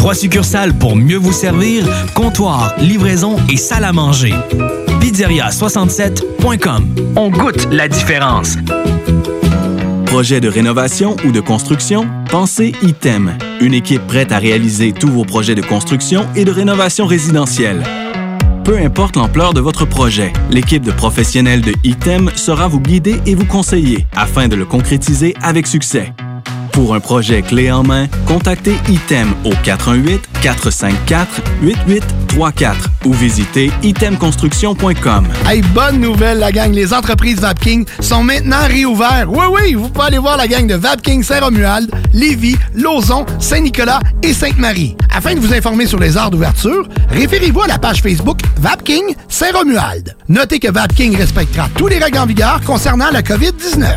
Trois succursales pour mieux vous servir, comptoir, livraison et salle à manger. Pizzeria67.com. On goûte la différence. Projet de rénovation ou de construction? Pensez ITEM, une équipe prête à réaliser tous vos projets de construction et de rénovation résidentielle. Peu importe l'ampleur de votre projet, l'équipe de professionnels de ITEM sera vous guider et vous conseiller afin de le concrétiser avec succès. Pour un projet clé en main, contactez ITEM au 418-454-8834 ou visitez itemconstruction.com. Hey, bonne nouvelle, la gang. Les entreprises Vapking sont maintenant réouvertes. Oui, oui, vous pouvez aller voir la gang de Vapking Saint-Romuald, Lévis, Lauson, Saint-Nicolas et Sainte-Marie. Afin de vous informer sur les heures d'ouverture, référez-vous à la page Facebook Vapking Saint-Romuald. Notez que Vapking respectera tous les règles en vigueur concernant la COVID-19.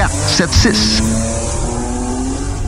681 4476.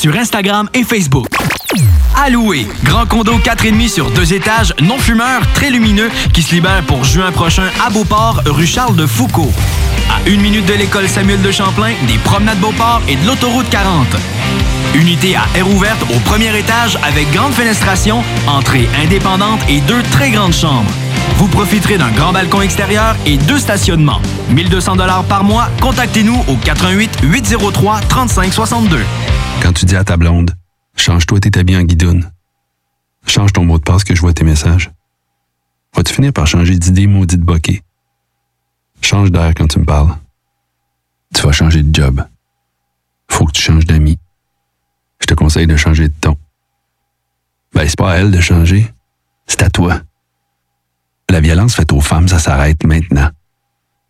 sur Instagram et Facebook. louer. Grand condo 4,5 sur deux étages, non fumeur, très lumineux, qui se libère pour juin prochain à Beauport, rue Charles de Foucault. À une minute de l'école Samuel de Champlain, des promenades Beauport et de l'autoroute 40. Unité à air ouverte au premier étage avec grande fenestration, entrée indépendante et deux très grandes chambres. Vous profiterez d'un grand balcon extérieur et deux stationnements. 1200 dollars par mois. Contactez-nous au 88 803 3562. Quand tu dis à ta blonde, change-toi tes habits en guidoune. Change ton mot de passe que je vois tes messages. Vas-tu finir par changer d'idée maudite bokeh? Change d'air quand tu me parles. Tu vas changer de job. Faut que tu changes d'amis. Je te conseille de changer de ton. Ben, c'est pas à elle de changer. C'est à toi. La violence faite aux femmes, ça s'arrête maintenant.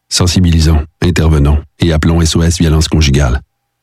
Sensibilisons, intervenons et appelons SOS Violence Conjugale.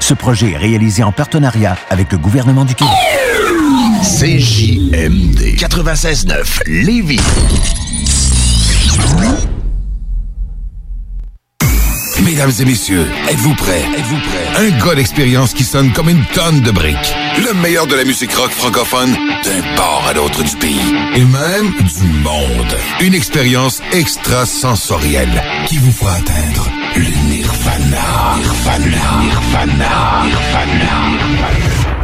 Ce projet est réalisé en partenariat avec le gouvernement du Québec. CJMD 96.9 Lévis. Mesdames et messieurs, êtes-vous prêts? Êtes-vous prêts? Un gars d'expérience qui sonne comme une tonne de briques. Le meilleur de la musique rock francophone d'un port à l'autre du pays. Et même du monde. Une expérience extrasensorielle qui vous fera atteindre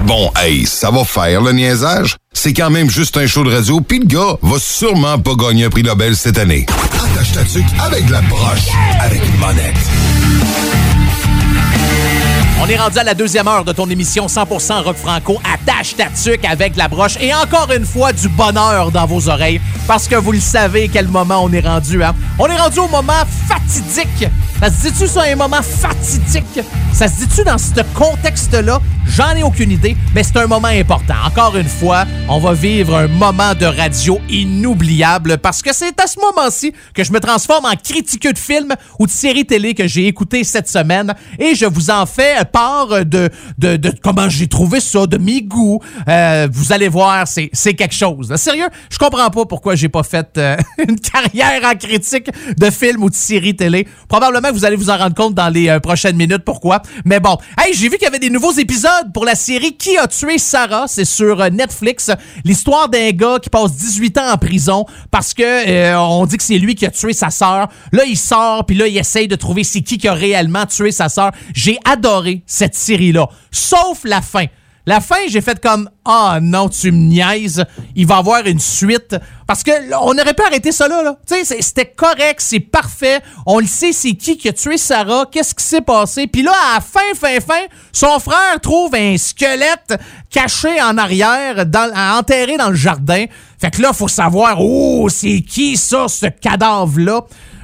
Bon, hey, ça va faire le niaisage. C'est quand même juste un show de radio, puis le gars va sûrement pas gagner un prix Nobel cette année. On est rendu à la deuxième heure de ton émission 100% rock franco. Attache ta tuque avec la broche et encore une fois du bonheur dans vos oreilles parce que vous le savez quel moment on est rendu. Hein? On est rendu au moment fatidique. Ça se dit-tu ça, un moment fatidique? Ça se dit-tu dans ce contexte-là? J'en ai aucune idée, mais c'est un moment important. Encore une fois, on va vivre un moment de radio inoubliable parce que c'est à ce moment-ci que je me transforme en critiqueux de films ou de séries télé que j'ai écouté cette semaine et je vous en fais part de, de, comment j'ai trouvé ça, de mes goûts. Euh, vous allez voir, c'est, c'est quelque chose. Sérieux, je comprends pas pourquoi j'ai pas fait euh, une carrière en critique de films ou de séries télé. Probablement que vous allez vous en rendre compte dans les euh, prochaines minutes pourquoi? Mais bon, hey, j'ai vu qu'il y avait des nouveaux épisodes pour la série Qui a tué Sarah? C'est sur euh, Netflix. L'histoire d'un gars qui passe 18 ans en prison parce que euh, on dit que c'est lui qui a tué sa sœur. Là, il sort puis là, il essaye de trouver c'est qui qui a réellement tué sa sœur. J'ai adoré cette série-là, sauf la fin. La fin, j'ai fait comme Ah non, tu me niaises, il va y avoir une suite. Parce que on aurait pu arrêter ça là. là. C'était correct, c'est parfait. On le sait, c'est qui qui a tué Sarah, qu'est-ce qui s'est passé? Puis là, à fin, fin, fin, son frère trouve un squelette caché en arrière, dans, enterré dans le jardin. Fait que là, faut savoir, oh, c'est qui ça, ce cadavre-là?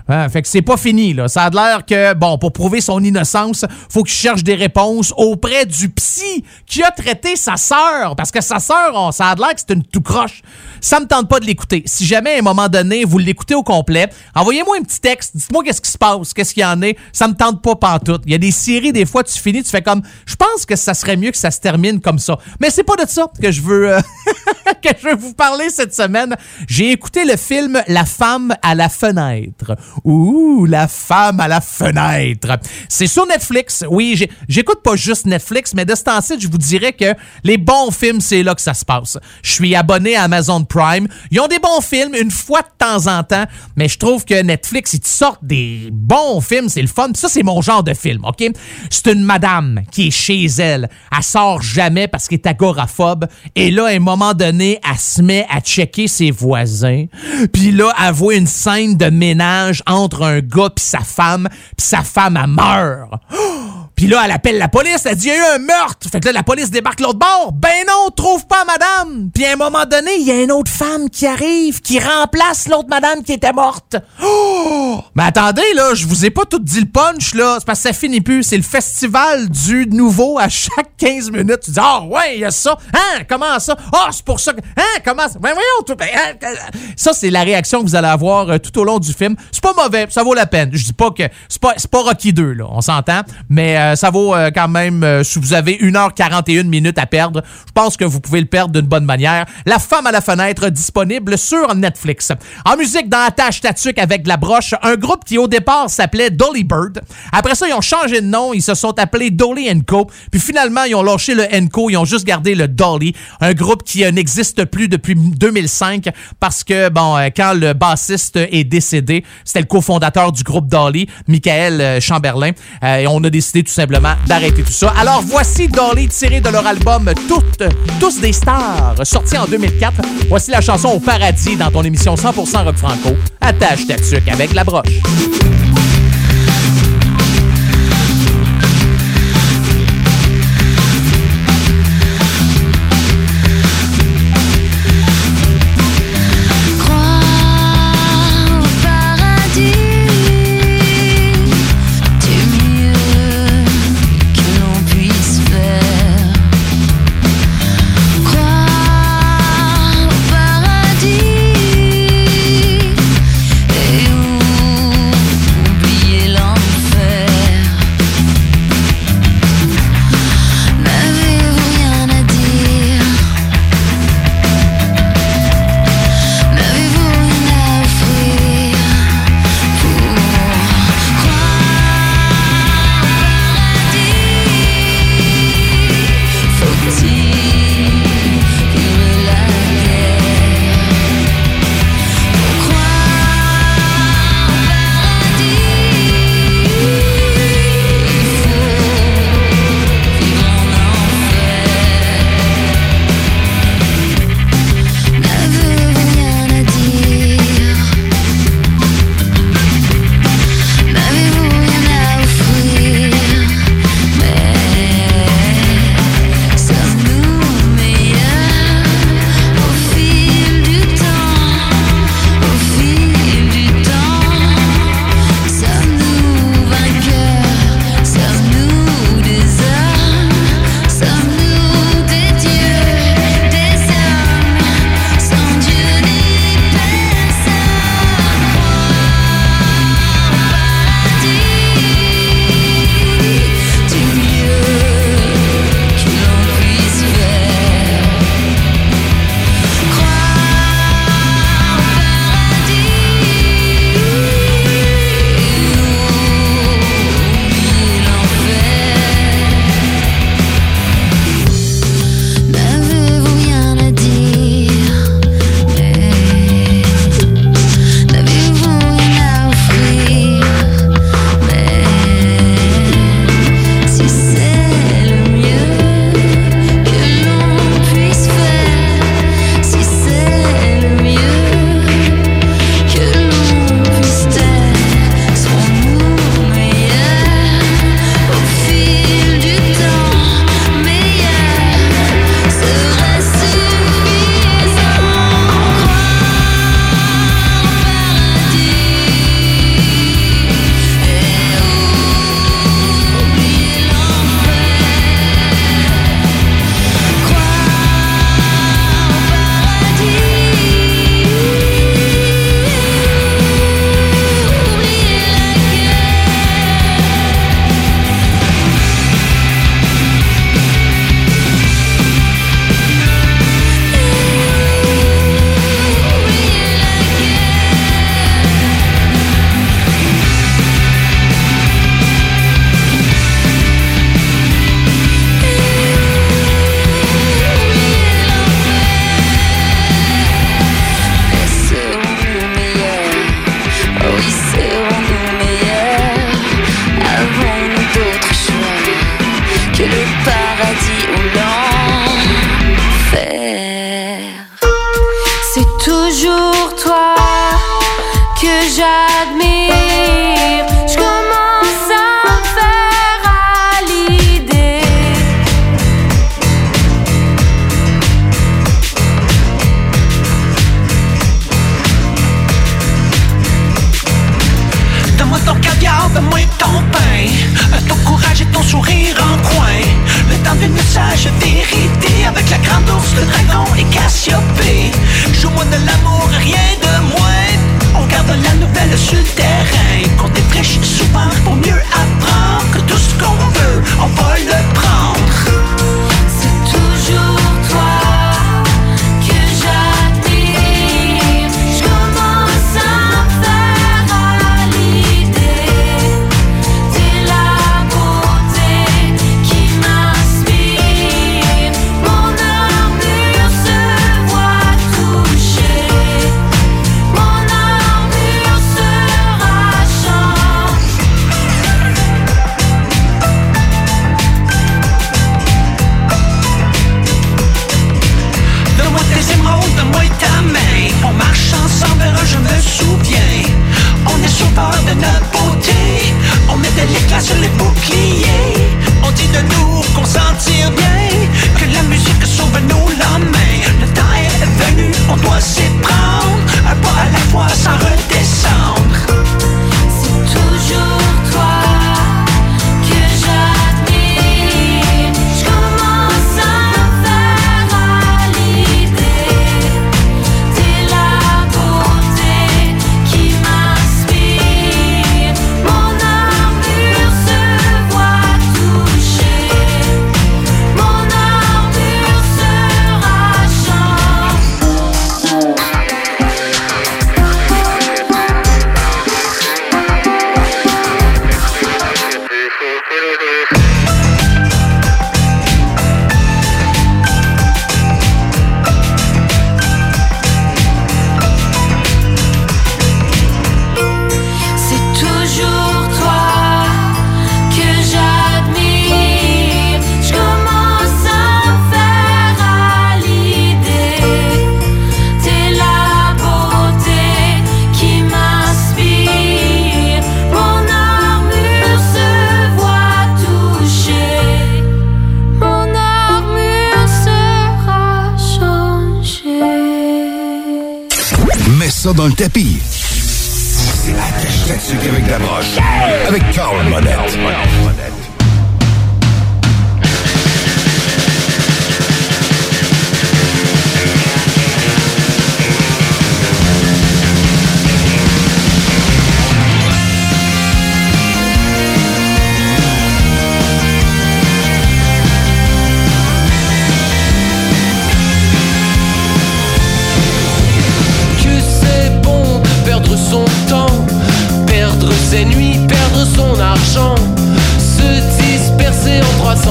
Hein, fait que c'est pas fini, là. Ça a l'air que, bon, pour prouver son innocence, faut qu'il cherche des réponses auprès du psy qui a traité sa sœur. Parce que sa sœur, ça a l'air que c'est une tout croche. Ça me tente pas de l'écouter. Si jamais, à un moment donné, vous l'écoutez au complet, envoyez-moi un petit texte. Dites-moi qu'est-ce qui se passe, qu'est-ce qu'il y en est. Ça me tente pas pantoute. Il y a des séries, des fois, tu finis, tu fais comme, je pense que ça serait mieux que ça se termine comme ça. Mais c'est pas de ça que je veux, euh, que je veux vous parler cette semaine. J'ai écouté le film La femme à la fenêtre. Ouh, la femme à la fenêtre. C'est sur Netflix. Oui, j'écoute pas juste Netflix, mais de ce temps-ci, je vous dirais que les bons films, c'est là que ça se passe. Je suis abonné à Amazon Prime. Ils ont des bons films une fois de temps en temps, mais je trouve que Netflix, ils te sortent des bons films, c'est le fun. Ça, c'est mon genre de film, OK? C'est une madame qui est chez elle. Elle sort jamais parce qu'elle est agoraphobe. Et là, à un moment donné, elle se met à checker ses voisins. Puis là, elle voit une scène de ménage entre un gars puis sa femme. Puis sa femme, elle meurt. Puis Puis là, elle appelle la police, elle dit, il y a eu un meurtre. Fait que là, la police débarque l'autre bord. Ben non, trouve pas madame. Puis à un moment donné, il y a une autre femme qui arrive, qui remplace l'autre madame qui était morte. Oh! Mais attendez, là, je vous ai pas tout dit le punch, là. C'est parce que ça finit plus. C'est le festival du nouveau à chaque 15 minutes. Tu dis, ah ouais, il y a ça. Hein, comment ça? Ah, c'est pour ça que... Hein, comment ça? Ben voyons, tout... ben, hein, ça, c'est la réaction que vous allez avoir euh, tout au long du film. C'est pas mauvais, ça vaut la peine. Je dis pas que... C'est pas, pas Rocky 2, là, on s'entend? Mais euh, ça vaut euh, quand même... euh, si vous avez 1h41 minutes à perdre, je pense que vous pouvez le perdre d'une bonne manière. La femme à la fenêtre, disponible sur Netflix. En musique, dans Attache Tatuc avec de la broche, un groupe qui au départ s'appelait Dolly Bird. Après ça, ils ont changé de nom, ils se sont appelés Dolly Co. Puis finalement, ils ont lâché le Co, ils ont juste gardé le Dolly, un groupe qui euh, n'existe plus depuis 2005 parce que, bon, euh, quand le bassiste est décédé, c'était le cofondateur du groupe Dolly, Michael euh, Chamberlain, euh, et on a décidé tout simplement d'arrêter tout ça. Alors voici Dolly tiré de leur album Toutes, Tous des stars, sorti en 2004. Voici la chanson Au paradis dans ton émission 100% rock franco. Attache ta tuque avec la broche.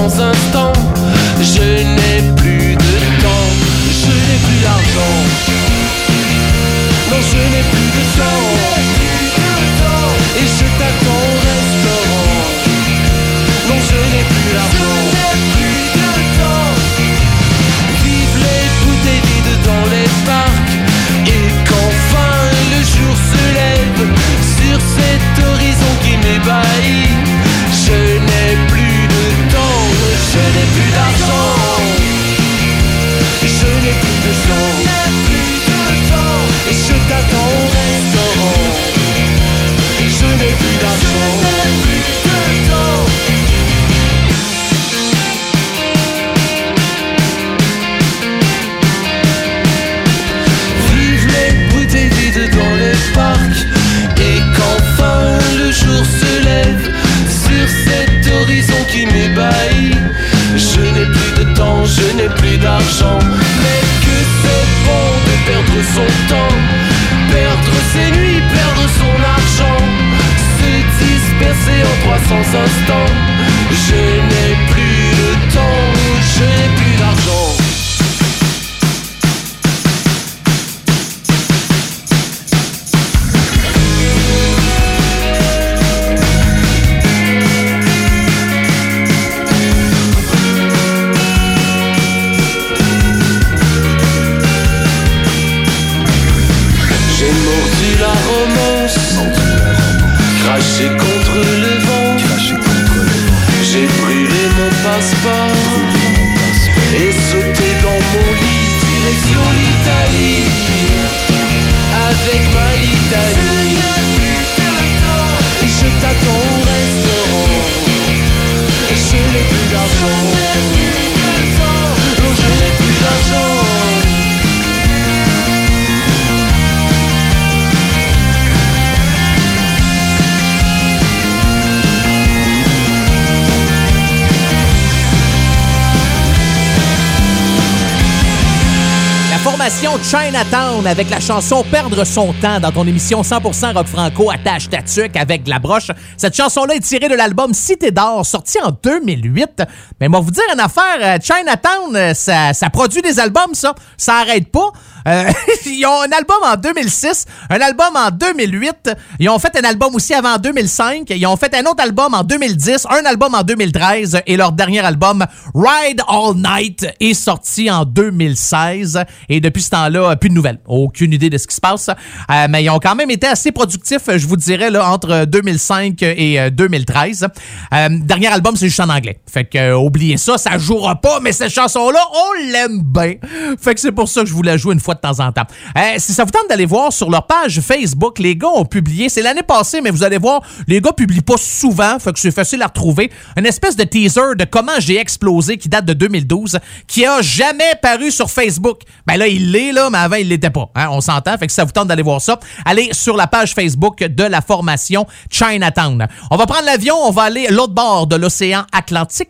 En 300 Avec la chanson Perdre son temps dans ton émission 100% rock franco attache ta tuque avec de la broche. Cette chanson-là est tirée de l'album Cité d'or sorti en 2008. Mais moi vous dire une affaire, euh, Chinatown, euh, ça, ça produit des albums ça, ça arrête pas. Euh, ils ont un album en 2006, un album en 2008. Ils ont fait un album aussi avant 2005. Ils ont fait un autre album en 2010, un album en 2013 et leur dernier album, Ride All Night, est sorti en 2016. Et depuis ce temps-là, plus de nouvelles. Aucune idée de ce qui se passe. Euh, mais ils ont quand même été assez productifs, je vous dirais, là, entre 2005 et euh, 2013. Euh, dernier album, c'est juste en anglais. Fait que, oubliez ça, ça jouera pas, mais cette chanson-là, on l'aime bien. Fait que c'est pour ça que je voulais jouer une fois de temps en temps. Euh, si ça vous tente d'aller voir sur leur page Facebook, les gars ont publié, c'est l'année passée, mais vous allez voir, les gars publient pas souvent, fait que c'est facile à retrouver, une espèce de teaser de comment j'ai explosé qui date de 2012, qui a jamais paru sur Facebook. Ben là, il l'est, là, mais avant, il l'était pas. hein, on s'entend, fait que si ça vous tente d'aller voir ça, allez sur la page Facebook de la formation Chinatown. On va prendre l'avion, on va aller l'autre bord de l'océan Atlantique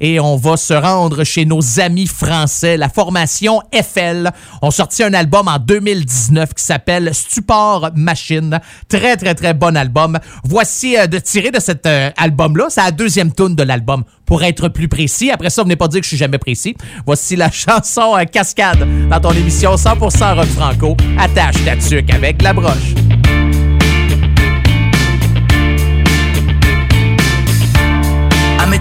et on va se rendre chez nos amis français, la formation FL. On un album en 2019 qui s'appelle Stupor Machine. Très, très, très bon album. Voici euh, de tirer de cet euh, album-là, c'est la deuxième tune de l'album, pour être plus précis. Après ça, venez pas dire que je suis jamais précis. Voici la chanson euh, Cascade dans ton émission 100% rock franco. Attache ta tuque avec la broche. à mes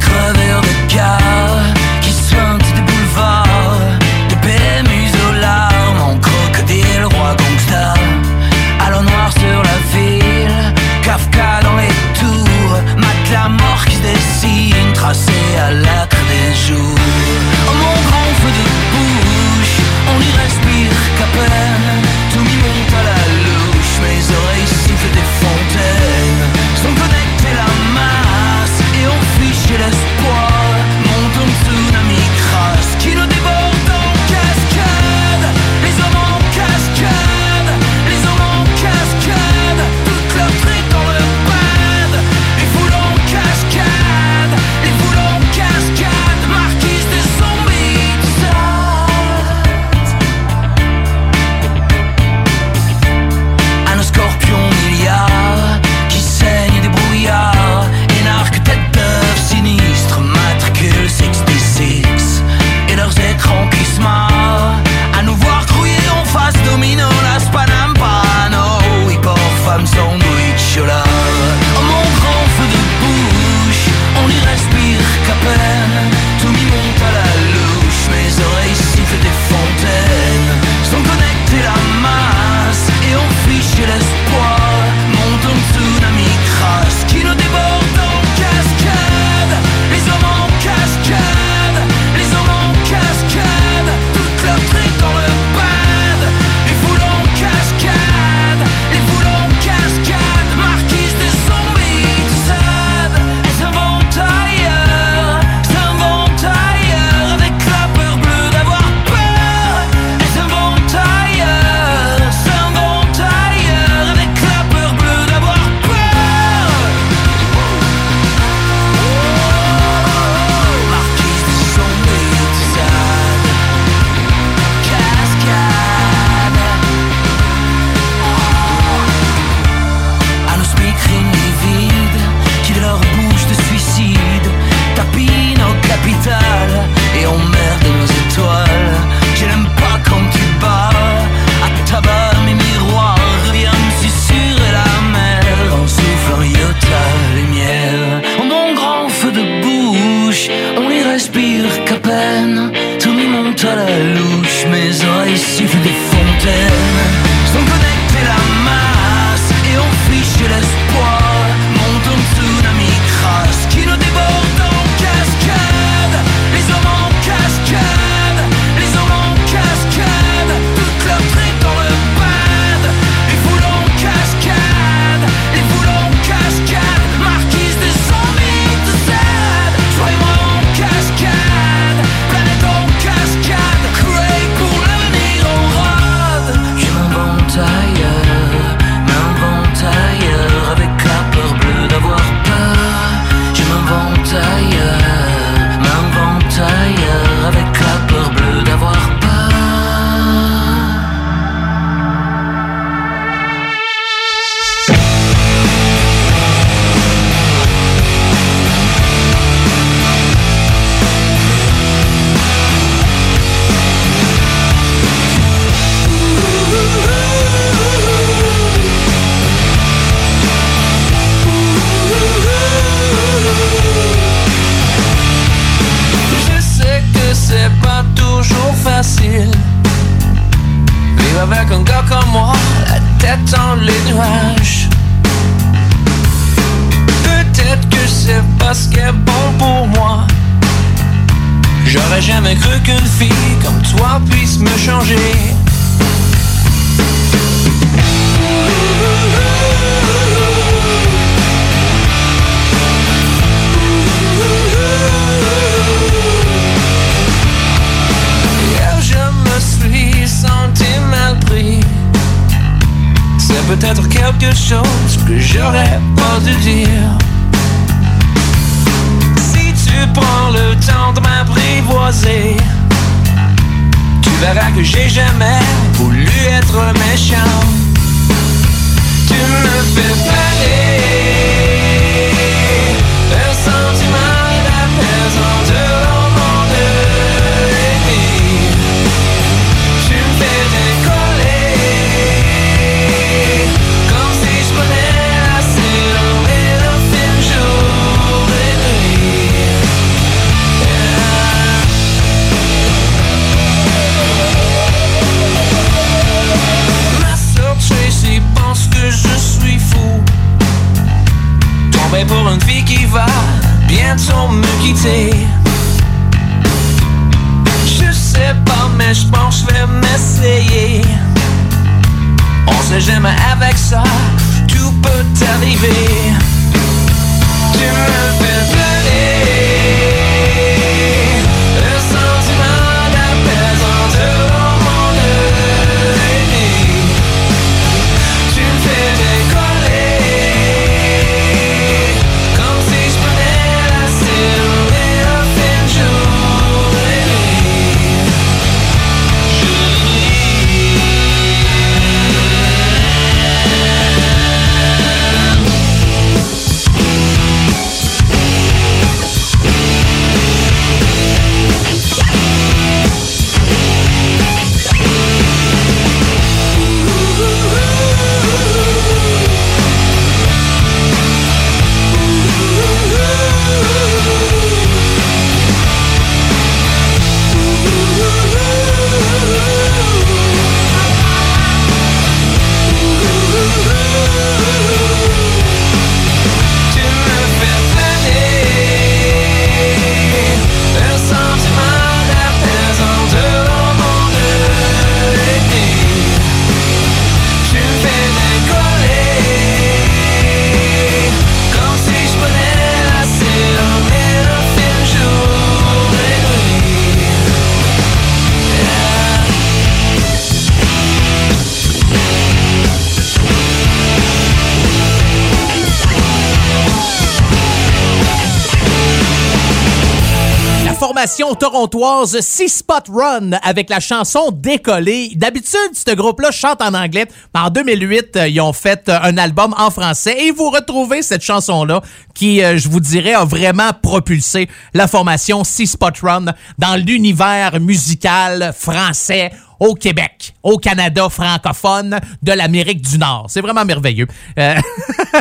torontoise Six Spot Run avec la chanson Décoller. D'habitude, ce groupe-là chante en anglais. Mais En 2008, euh, ils ont fait euh, un album en français et vous retrouvez cette chanson-là qui, euh, je vous dirais, a vraiment propulsé la formation Six Spot Run dans l'univers musical français au Québec, au Canada francophone de l'Amérique du Nord. C'est vraiment merveilleux.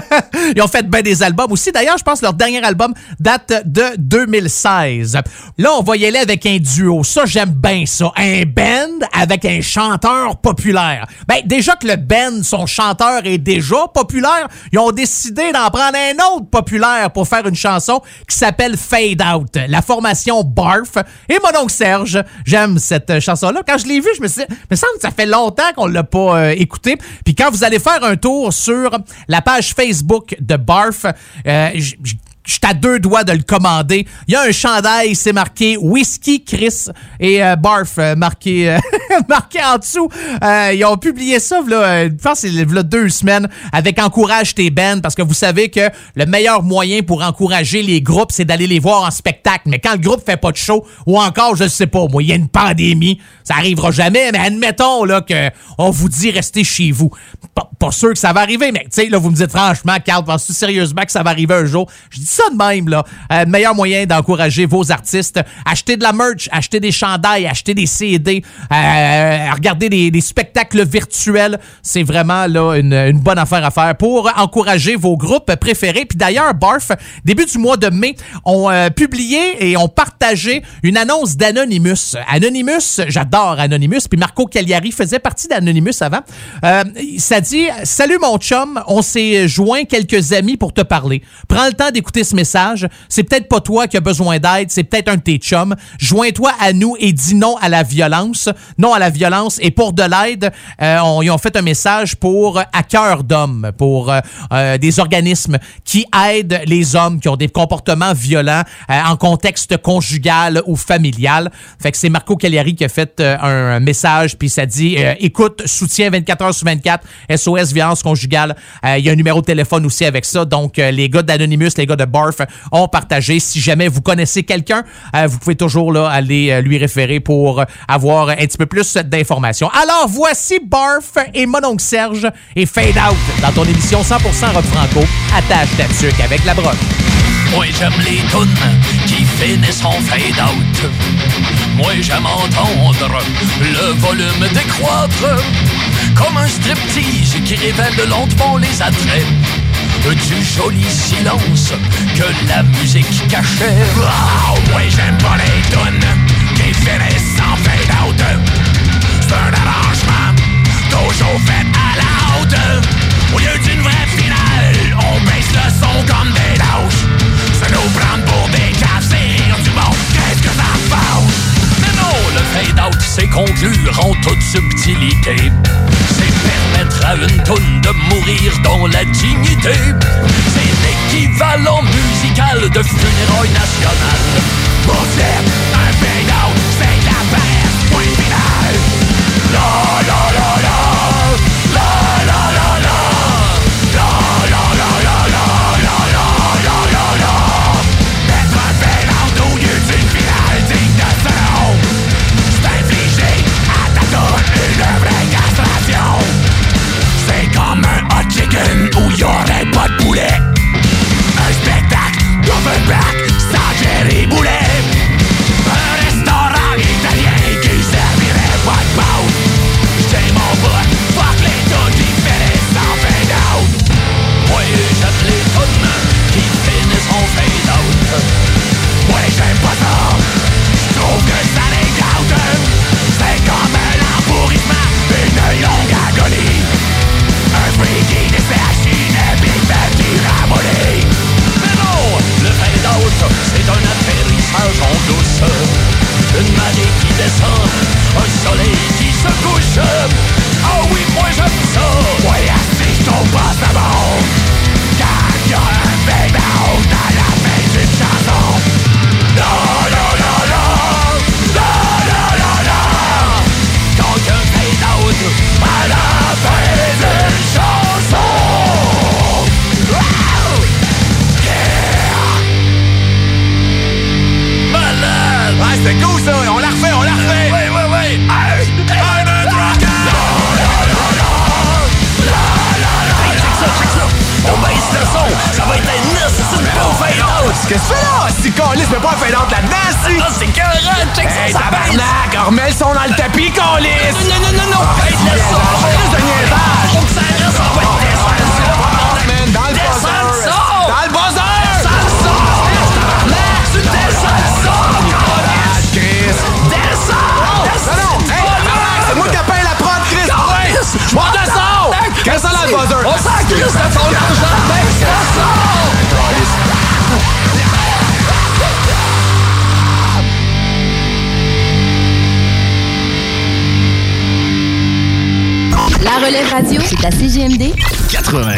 Ils ont fait bien des albums aussi. D'ailleurs, je pense que leur dernier album date de 2016. Là, on va y aller avec un duo. Ça, j'aime bien ça. Un band avec un chanteur populaire. Ben, déjà que le band, son chanteur est déjà populaire, ils ont décidé d'en prendre un autre populaire pour faire une chanson qui s'appelle Fade Out. La formation Barf. Et mon oncle Serge, j'aime cette chanson-là. Quand je l'ai vue, je me suis dit, me semble que ça fait longtemps qu'on l'a pas euh, écouté. Puis quand vous allez faire un tour sur la page Facebook de Barf, euh, je à deux doigts de le commander. Il y a un chandail, c'est marqué Whisky Chris et euh, Barf euh, marqué, euh, marqué en dessous. Euh, ils ont publié ça, je pense que c'est deux semaines, avec Encourage tes bands, parce que vous savez que le meilleur moyen pour encourager les groupes, c'est d'aller les voir en spectacle. Mais quand le groupe fait pas de show, ou encore, je sais pas, moi, il y a une pandémie, ça arrivera jamais, mais admettons là, que on vous dit restez chez vous. Pas, sûr que ça va arriver, mais tu sais, là, vous me dites franchement, Carl, penses-tu sérieusement que ça va arriver un jour? Je ça de même, là. Euh, meilleur moyen d'encourager vos artistes. Acheter de la merch, acheter des chandails, acheter des CD, euh, regarder des, spectacles virtuels. C'est vraiment là une, une bonne affaire à faire pour encourager vos groupes préférés. Puis d'ailleurs, Barf, début du mois de mai, ont euh, publié et ont partagé une annonce d'Anonymous. Anonymous, j'adore Anonymous. Puis Marco Cagliari faisait partie d'Anonymous avant. Euh, ça dit Salut mon chum, on s'est joint quelques amis pour te parler. Prends le temps d'écouter ce message. C'est peut-être pas toi qui as besoin d'aide, c'est peut-être un de tes chums. Joins-toi à nous et dis non à la violence. Non à la violence. Et pour de l'aide, euh, ils ont fait un message pour à cœur d'homme, pour euh, euh, des organismes qui aident les hommes qui ont des comportements violents euh, en contexte conjugal ou familial. Fait que c'est Marco Cagliari qui a fait euh, un message, puis ça dit euh, écoute, soutien 24 heures sur 24, SOS violence conjugale. Euh, Il y a un numéro de téléphone aussi avec ça. Donc, euh, les gars d'Anonymous, les gars de Barf ont partagé. Si jamais vous connaissez quelqu'un, euh, vous pouvez toujours là, aller euh, lui référer pour avoir un petit peu plus d'informations. Alors, voici Barf et mon Serge et Fade Out dans ton émission 100% rock franco. Attache ta tuque avec la broche. Moi j'aime les tunes qui finissent en fade out. Moi j'aime entendre le volume décroître comme un striptease qui révèle lentement les attraits du joli silence que la musique cachait. Oh, j'aime pas les tunes qui finissent en fade out. C'est un arrangement toujours fait à la haute. Au lieu d'une vraie finale, on baisse le son comme des lâches. Se nous prendre pour des cafés le fade-out, c'est conclure en toute subtilité. C'est permettre à une toune de mourir dans la dignité. C'est l'équivalent musical de funérailles nationales. Un fade-out, c'est la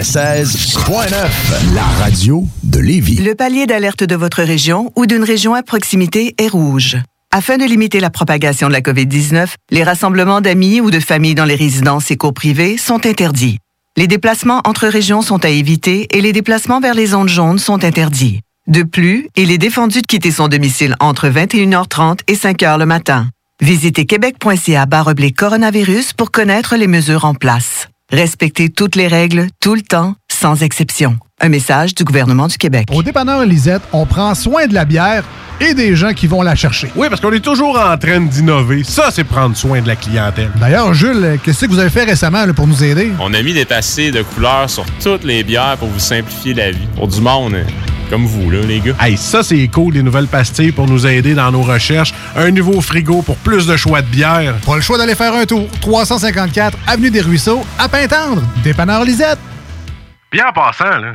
96.9, la radio de Lévis. Le palier d'alerte de votre région ou d'une région à proximité est rouge. Afin de limiter la propagation de la COVID-19, les rassemblements d'amis ou de familles dans les résidences et cours privées sont interdits. Les déplacements entre régions sont à éviter et les déplacements vers les zones jaunes sont interdits. De plus, il est défendu de quitter son domicile entre 21h30 et 5h le matin. Visitez québec.ca coronavirus pour connaître les mesures en place. Respectez toutes les règles, tout le temps, sans exception. Un message du gouvernement du Québec. Au dépanneur Lisette, on prend soin de la bière et des gens qui vont la chercher. Oui, parce qu'on est toujours en train d'innover. Ça, c'est prendre soin de la clientèle. D'ailleurs, Jules, qu'est-ce que vous avez fait récemment là, pour nous aider? On a mis des passés de couleurs sur toutes les bières pour vous simplifier la vie. Pour du monde hein, comme vous, là, les gars. Hey, ça, c'est cool, les nouvelles pastilles pour nous aider dans nos recherches. Un nouveau frigo pour plus de choix de bière. Pas le choix d'aller faire un tour. 354 Avenue des Ruisseaux, à Pintendre. Dépanneur Lisette. Bien en passant, là,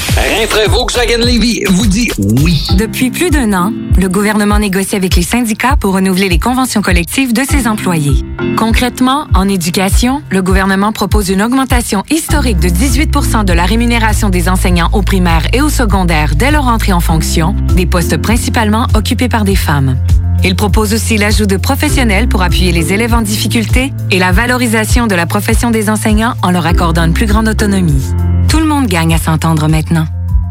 Rinfrae Volkswagen Lévy vous dit oui. Depuis plus d'un an, le gouvernement négocie avec les syndicats pour renouveler les conventions collectives de ses employés. Concrètement, en éducation, le gouvernement propose une augmentation historique de 18% de la rémunération des enseignants au primaire et au secondaire dès leur entrée en fonction, des postes principalement occupés par des femmes. Il propose aussi l'ajout de professionnels pour appuyer les élèves en difficulté et la valorisation de la profession des enseignants en leur accordant une plus grande autonomie. Tout le monde gagne à s'entendre maintenant.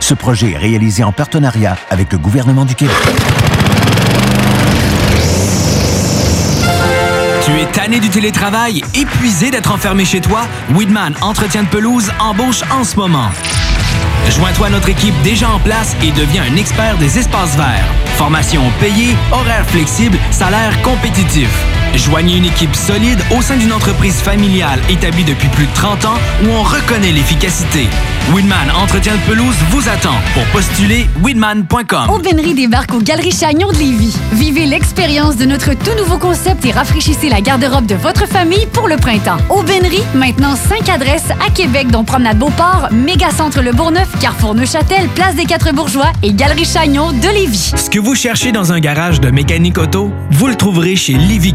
Ce projet est réalisé en partenariat avec le gouvernement du Québec. Tu es tanné du télétravail, épuisé d'être enfermé chez toi? Weedman Entretien de pelouse embauche en ce moment. Joins-toi à notre équipe déjà en place et deviens un expert des espaces verts. Formation payée, horaire flexible, salaire compétitif. Joignez une équipe solide au sein d'une entreprise familiale établie depuis plus de 30 ans où on reconnaît l'efficacité. Weedman Entretien de pelouse vous attend. Pour postuler, weedman.com. Aubainerie débarque aux Galeries Chagnon de Lévis. Vivez l'expérience de notre tout nouveau concept et rafraîchissez la garde-robe de votre famille pour le printemps. Aubainerie, maintenant 5 adresses à Québec, dont Promenade Beauport, Mégacentre Le Bourgneuf, Carrefour Neuchâtel, Place des Quatre Bourgeois et Galerie Chagnon de Lévis. Ce que vous cherchez dans un garage de mécanique auto, vous le trouverez chez Livy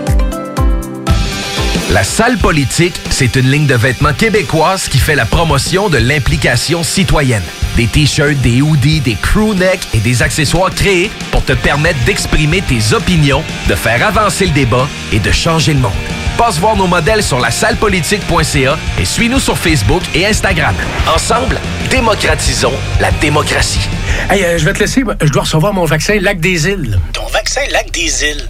La salle politique, c'est une ligne de vêtements québécoise qui fait la promotion de l'implication citoyenne. Des t-shirts, des hoodies, des crewnecks et des accessoires créés pour te permettre d'exprimer tes opinions, de faire avancer le débat et de changer le monde. Passe voir nos modèles sur la sallepolitique.ca et suis-nous sur Facebook et Instagram. Ensemble, Démocratisons la démocratie. Hey, euh, je vais te laisser. Je dois recevoir mon vaccin Lac des Îles. Ton vaccin Lac des Îles.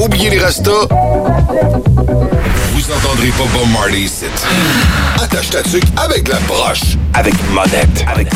Oubliez les rastas. Vous entendrez pas Bob Marley ici. Attache ta tuque avec la broche. Avec monette. Avec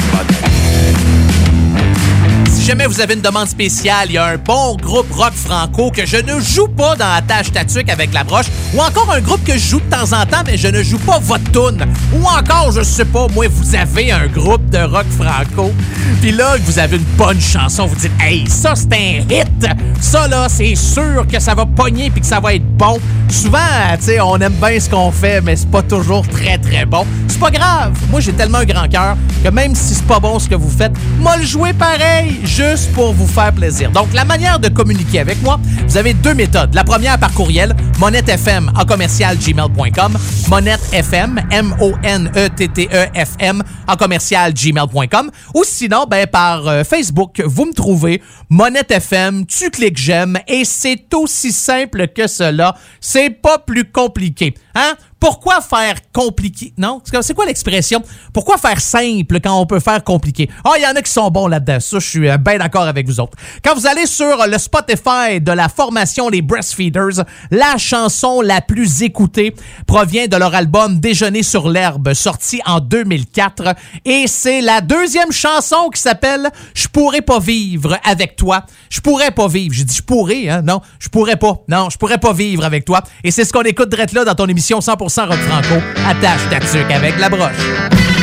Si jamais vous avez une demande spéciale, il y a un bon groupe rock franco que je ne joue pas dans la tâche tatuc avec la broche, ou encore un groupe que je joue de temps en temps, mais je ne joue pas votre tune. Ou encore, je sais pas, moi, vous avez un groupe de rock franco, puis là, vous avez une bonne chanson, vous dites, hey, ça, c'est un hit! Ça, là, c'est sûr que ça va pogner puis que ça va être bon. Souvent, tu sais, on aime bien ce qu'on fait, mais c'est pas toujours très, très bon. C'est pas grave. Moi, j'ai tellement un grand cœur que même si c'est pas bon ce que vous faites, moi le jouer pareil, juste pour vous faire plaisir. Donc, la manière de communiquer avec moi, vous avez deux méthodes. La première par courriel, monettefm en commercial gmail.com, monettefm, M-O-N-E-T-T-E-F-M en commercial gmail.com, ou sinon, ben, par euh, Facebook, vous me trouvez, Monette FM, tu cliques j'aime, et c'est aussi simple que cela. C'est pas plus compliqué. Hein? Pourquoi faire compliqué? Non? C'est quoi- l'expression? Pourquoi faire simple quand on peut faire compliqué? Ah, il y en a qui sont bons là-dedans. Ça, je suis euh, bien d'accord avec vous autres. Quand vous allez sur le Spotify de la formation Les Breastfeeders, la chanson la plus écoutée provient de leur album Déjeuner sur l'herbe, sorti en 2004. Et c'est la deuxième chanson qui s'appelle Je pourrais pas vivre avec toi. Je pourrais pas vivre. J'ai dit je pourrais, hein? Non, je pourrais pas. Non, je pourrais pas vivre avec toi. Et c'est ce qu'on écoute direct là dans ton émission 100% rock franco. Attache ta tuque avec la broche.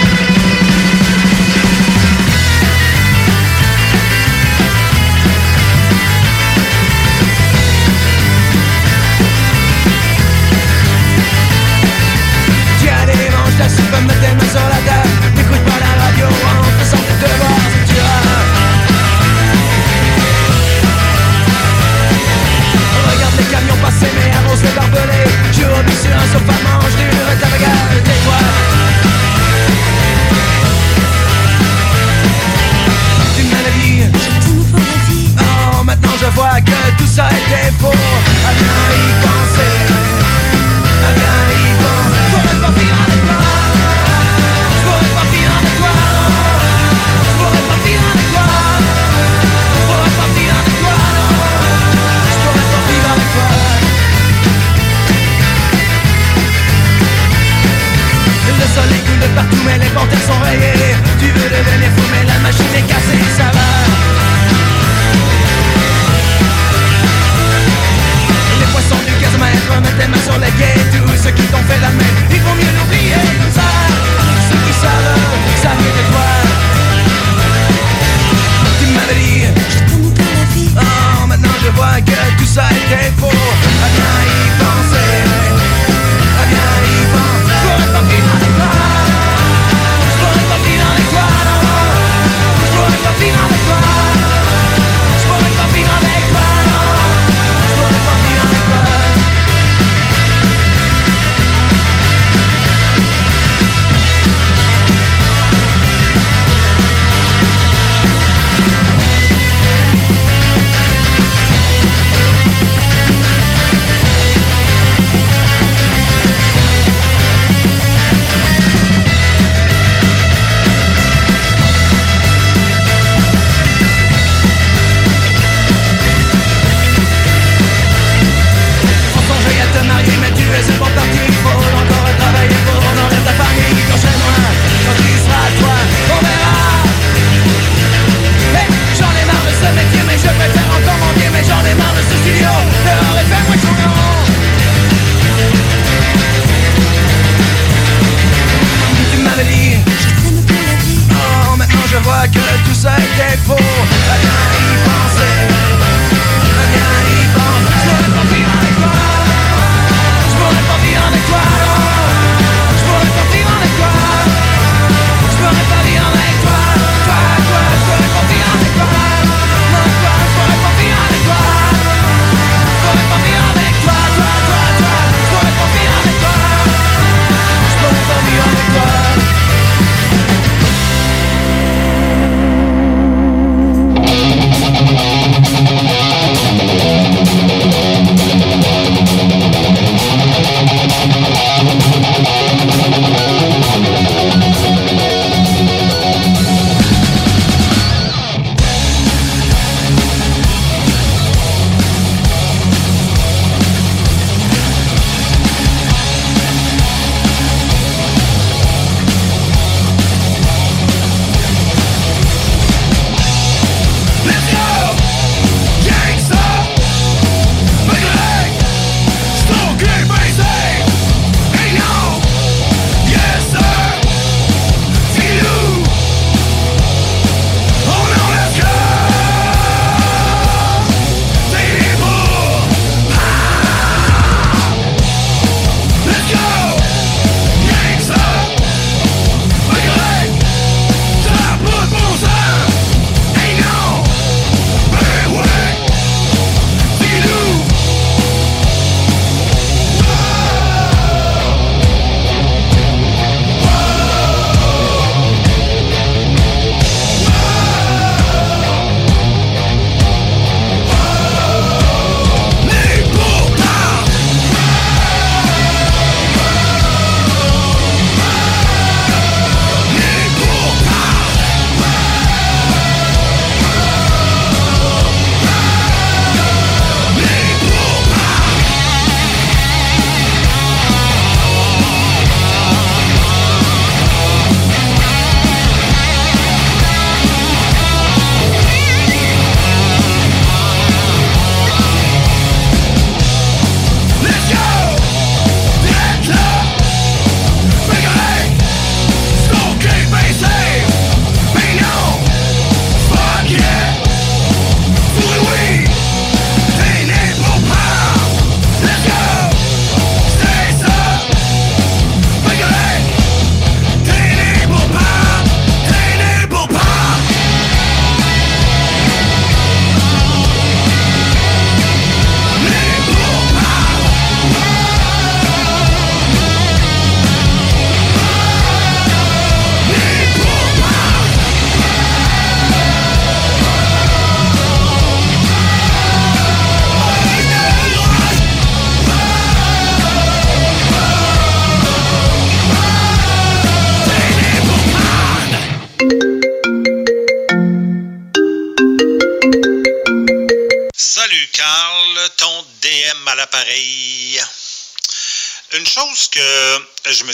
Partout mais les panthères sont rayées Tu veux devenir fou mais la machine est cassée ça va. Les poissons du gaz maître mettent tes mains sur les quais Tous ceux qui t'ont fait la main Il faut mieux l'oublier. Ça Ceux qui savent, savent mieux que toi. Tu m'avais dit Je t'aime la vie. Oh maintenant je vois que tout ça était faux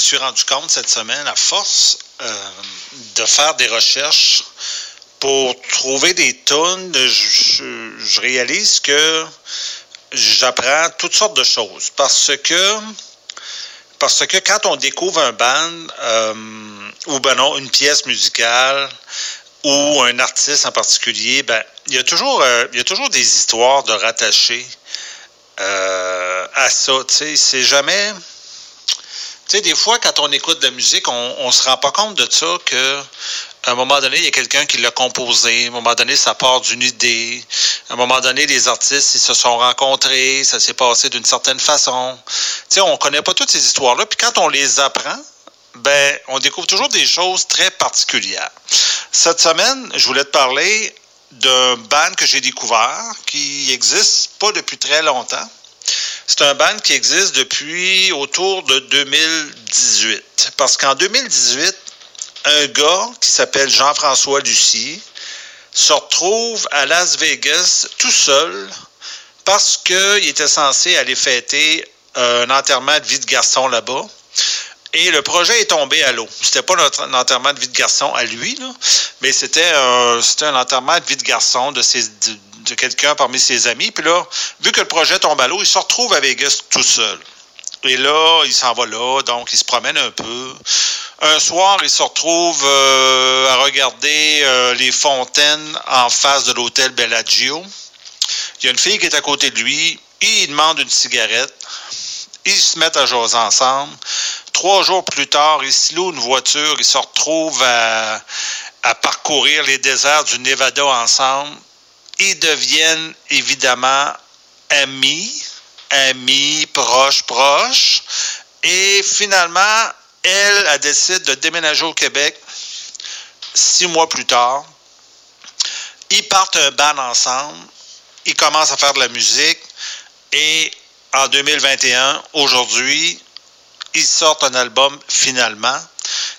suis rendu compte cette semaine à force euh, de faire des recherches pour trouver des tunes, je, réalise que j'apprends toutes sortes de choses parce que parce que quand on découvre un band euh, ou ben non une pièce musicale ou un artiste en particulier, ben il y a toujours euh, il y a toujours des histoires de rattacher à ça. C'est jamais. Tu sais, des fois, quand on écoute de la musique, on, on se rend pas compte de ça que à un moment donné, il y a quelqu'un qui l'a composé. À un moment donné, ça part d'une idée. À un moment donné, les artistes, ils se sont rencontrés. Ça s'est passé d'une certaine façon. Tu sais, on connaît pas toutes ces histoires-là. Puis quand on les apprend, ben, on découvre toujours des choses très particulières. Cette semaine, je voulais te parler d'un band que j'ai découvert qui existe pas depuis très longtemps. C'est un band qui existe depuis autour de 2018. Parce qu'en 2018, un gars qui s'appelle Jean-François Lucie se retrouve à Las Vegas tout seul parce qu'il était censé aller fêter un enterrement de vie de garçon là-bas. Et le projet est tombé à l'eau. C'était pas un enterrement de vie de garçon à lui, mais c'était un, un enterrement de vie de garçon de, ses, de, quelqu'un parmi ses amis. Puis là, vu que le projet tombe à l'eau, il se retrouve à Vegas tout seul. Et là, il s'en va là, donc il se promène un peu. Un soir, il se retrouve euh, à regarder euh, les fontaines en face de l'hôtel Bellagio. Il y a une fille qui est à côté de lui. Il demande une cigarette. Ils se mettent à jaser ensemble. Trois jours plus tard, il se loue une voiture. Ils se retrouvent à parcourir les déserts du Nevada ensemble. Ils deviennent évidemment amis, amis, proches, proches. Et finalement, elle, elle décide de déménager au Québec six mois plus tard. Ils partent un band ensemble. Ils commencent à faire de la musique. Et en 2021, aujourd'hui, ils sortent un album finalement.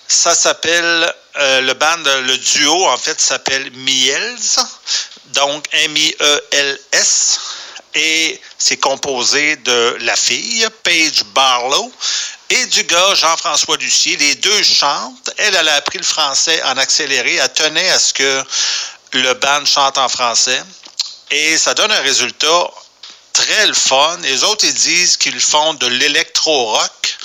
Ça s'appelle, euh, le band, le duo, en fait, s'appelle Miels. Donc, M-I-E-L-S. Et c'est composé de la fille, Paige Barlow, et du gars, Jean-François Lucier. Les deux chantent. Elle, elle a appris le français en accéléré. Elle tenait à ce que le band chante en français. Et ça donne un résultat très le fun. Les autres, ils disent qu'ils font de l'électro-rock.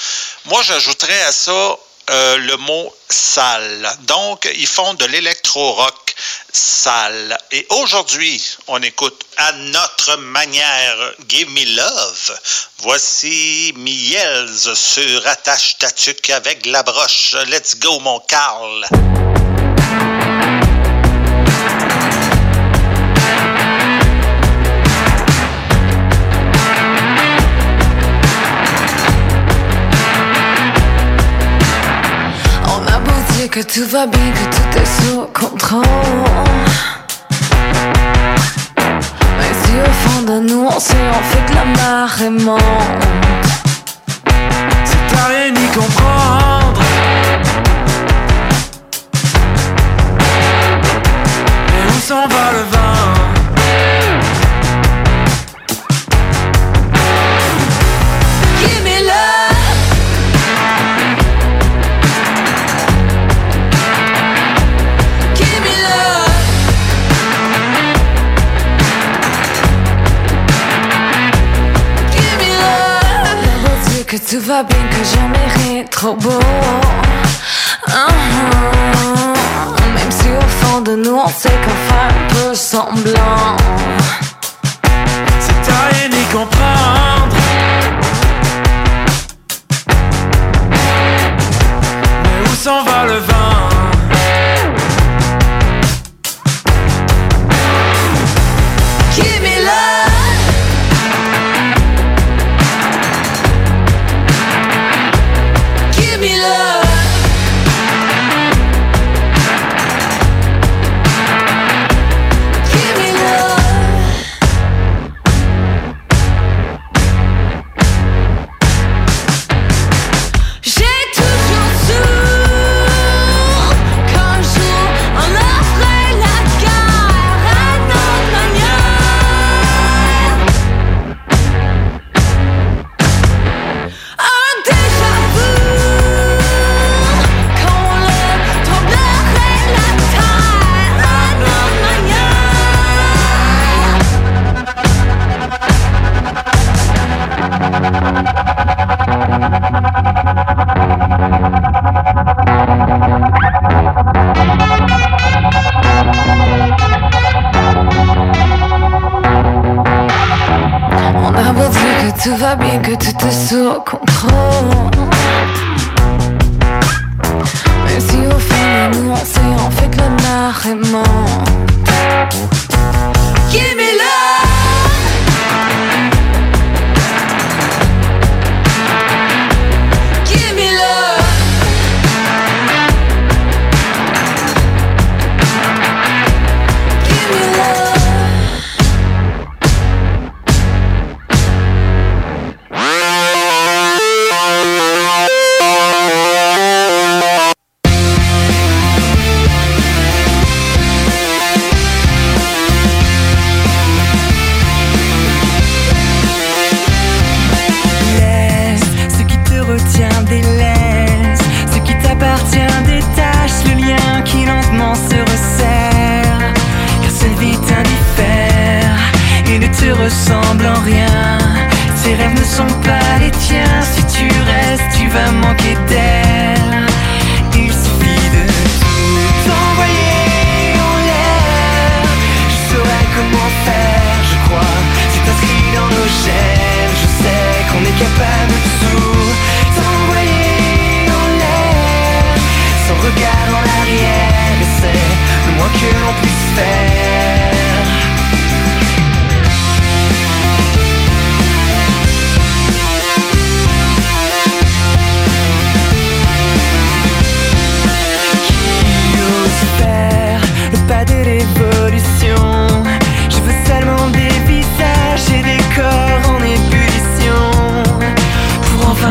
Moi, j'ajouterais à ça euh, le mot sale. Donc, ils font de l'électro-rock sale. Et aujourd'hui, on écoute à notre manière Give Me Love. Voici Miels sur Attache Tatuc avec la broche. Let's go, mon Carl. Que tout va bien, que tout est sous contrôle. Mais si au fond de nous on sait, on fait que la marée monte. C'est à rien comprendre. Et où s'en va le vent? Tout va bien, que jamais rien trop beau. Uh-huh. Même si au fond de nous on sait qu'on fait un peu semblant. C'est à rien y comprendre. Mais où s'en va le vent? Que tout va bien, Ses rêves ne sont pas les tiens. Si tu restes, tu vas manquer d'elle. Il suffit de tout en l'air. Je saurais comment faire, je crois. C'est inscrit dans nos gènes. Je sais qu'on est capable de tout envoyer en l'air. Sans regard en arrière, c'est le moins que l'on puisse.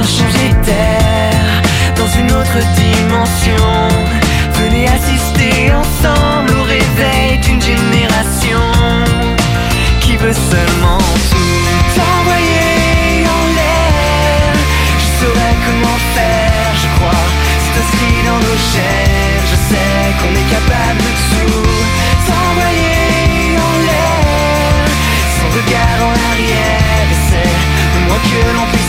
changer d'air dans une autre dimension. Venez assister ensemble au réveil d'une génération qui veut seulement tout envoyer en l'air. Je saurais comment faire, je crois. C'est aussi dans nos chairs. je sais qu'on est capable de tout envoyer en l'air. Sans regard en arrière, c'est le moins que l'on puisse.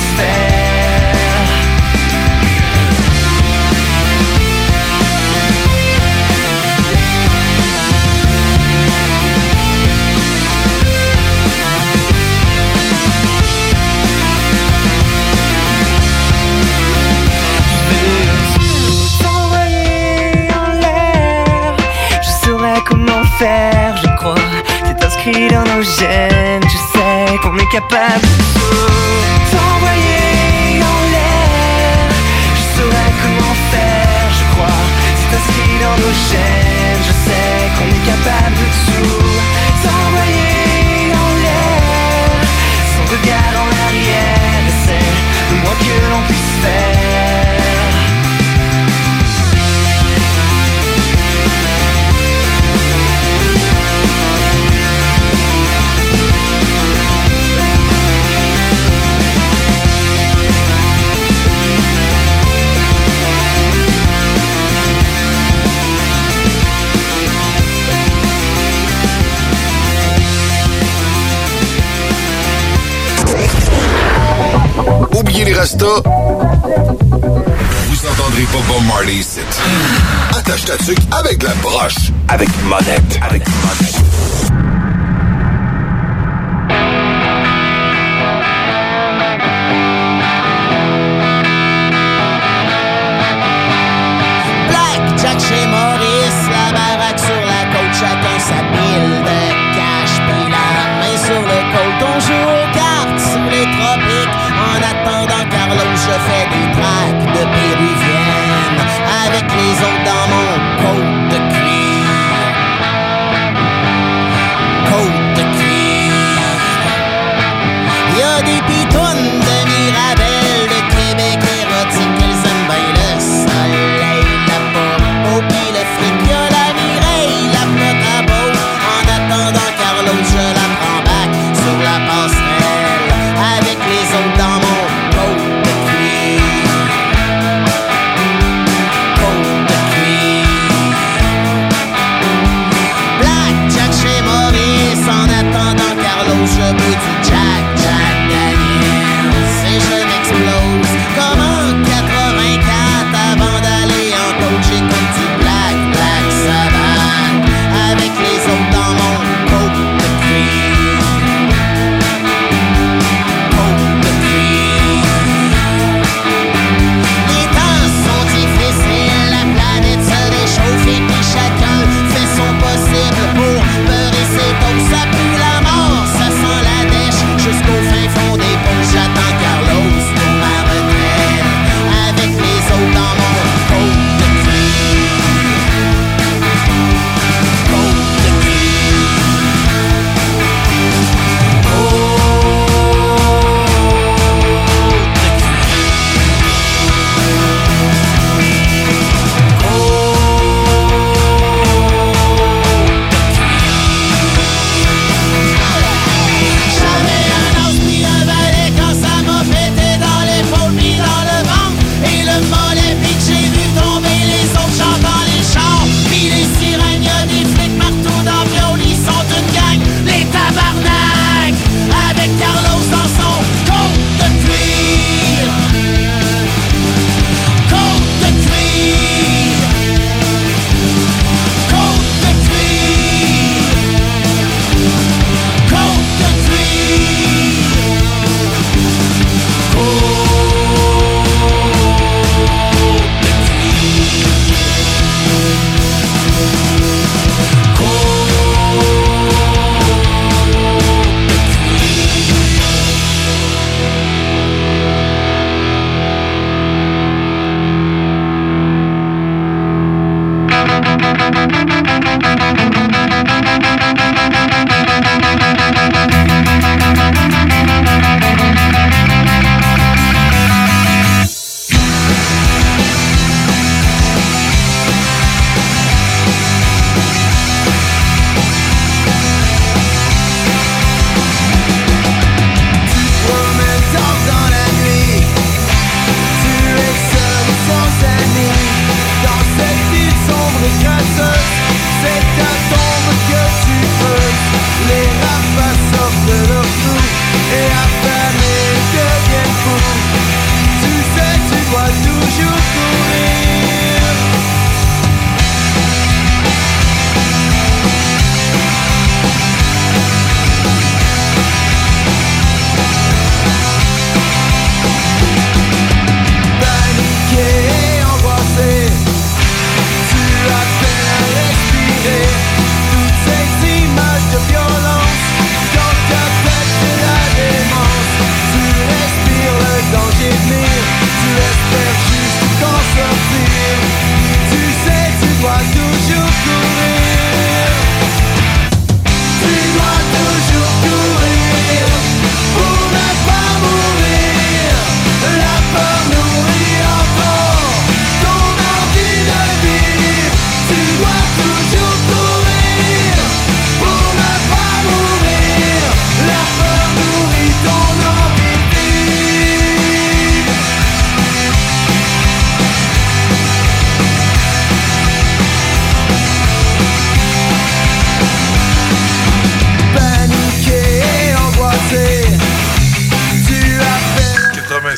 Inscrit dans nos gènes, je sais qu'on est capable de t'envoyer en l'air. Je saurais comment faire, je crois. C'est inscrit dans nos gènes, je sais qu'on est capable de tout t'envoyer en l'air. Sans regard en arrière, c'est le moins que l'on puisse faire. Les restos. Vous entendrez pas Bob Marley ici. Attache ta tuque avec la broche. Avec monette. Avec monette. Traffic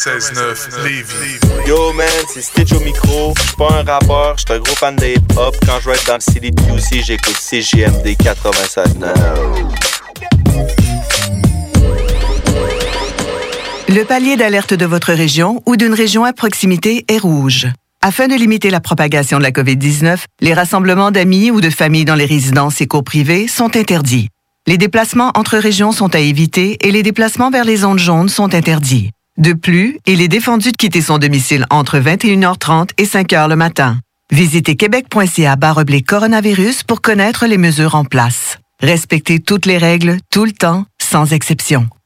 96.9 Lévis. Yo man, c'est Stitch au micro. Je suis pas un rappeur, je suis un gros fan de hip-hop. Quand je vais être dans le City QC, j'écoute CGMD 96.9. Le palier d'alerte de votre région ou d'une région à proximité est rouge. Afin de limiter la propagation de la COVID-19, les rassemblements d'amis ou de familles dans les résidences et cours privés sont interdits. Les déplacements entre régions sont à éviter et les déplacements vers les zones jaunes sont interdits. De plus, il est défendu de quitter son domicile entre 21h30 et 5h le matin. Visitez québec.ca coronavirus pour connaître les mesures en place. Respectez toutes les règles, tout le temps, sans exception.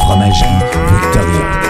Fromagerie Victoria.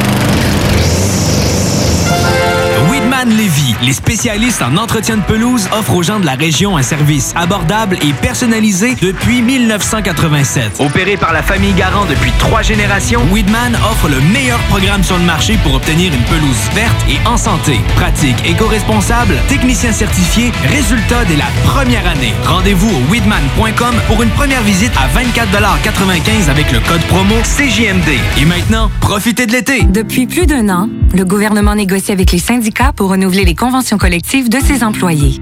Weedman Lévy, les spécialistes en entretien de pelouse, offrent aux gens de la région un service abordable et personnalisé depuis 1987. Opéré par la famille Garant depuis trois générations, Weedman offre le meilleur programme sur le marché pour obtenir une pelouse verte et en santé. Pratique, éco-responsable, technicien certifié, résultat dès la première année. Rendez-vous au weedman.com pour une première visite à 24,95 avec le code promo CJMD. Et maintenant, profitez de l'été. Depuis plus d'un an, le gouvernement négocie avec les syndicats pour renouveler les conventions collectives de ses employés.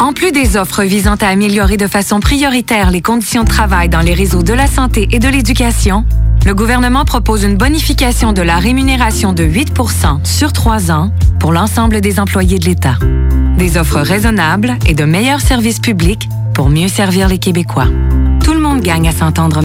En plus des offres visant à améliorer de façon prioritaire les conditions de travail dans les réseaux de la santé et de l'éducation, le gouvernement propose une bonification de la rémunération de 8% sur trois ans pour l'ensemble des employés de l'État. Des offres raisonnables et de meilleurs services publics pour mieux servir les Québécois. Tout le monde gagne à s'entendre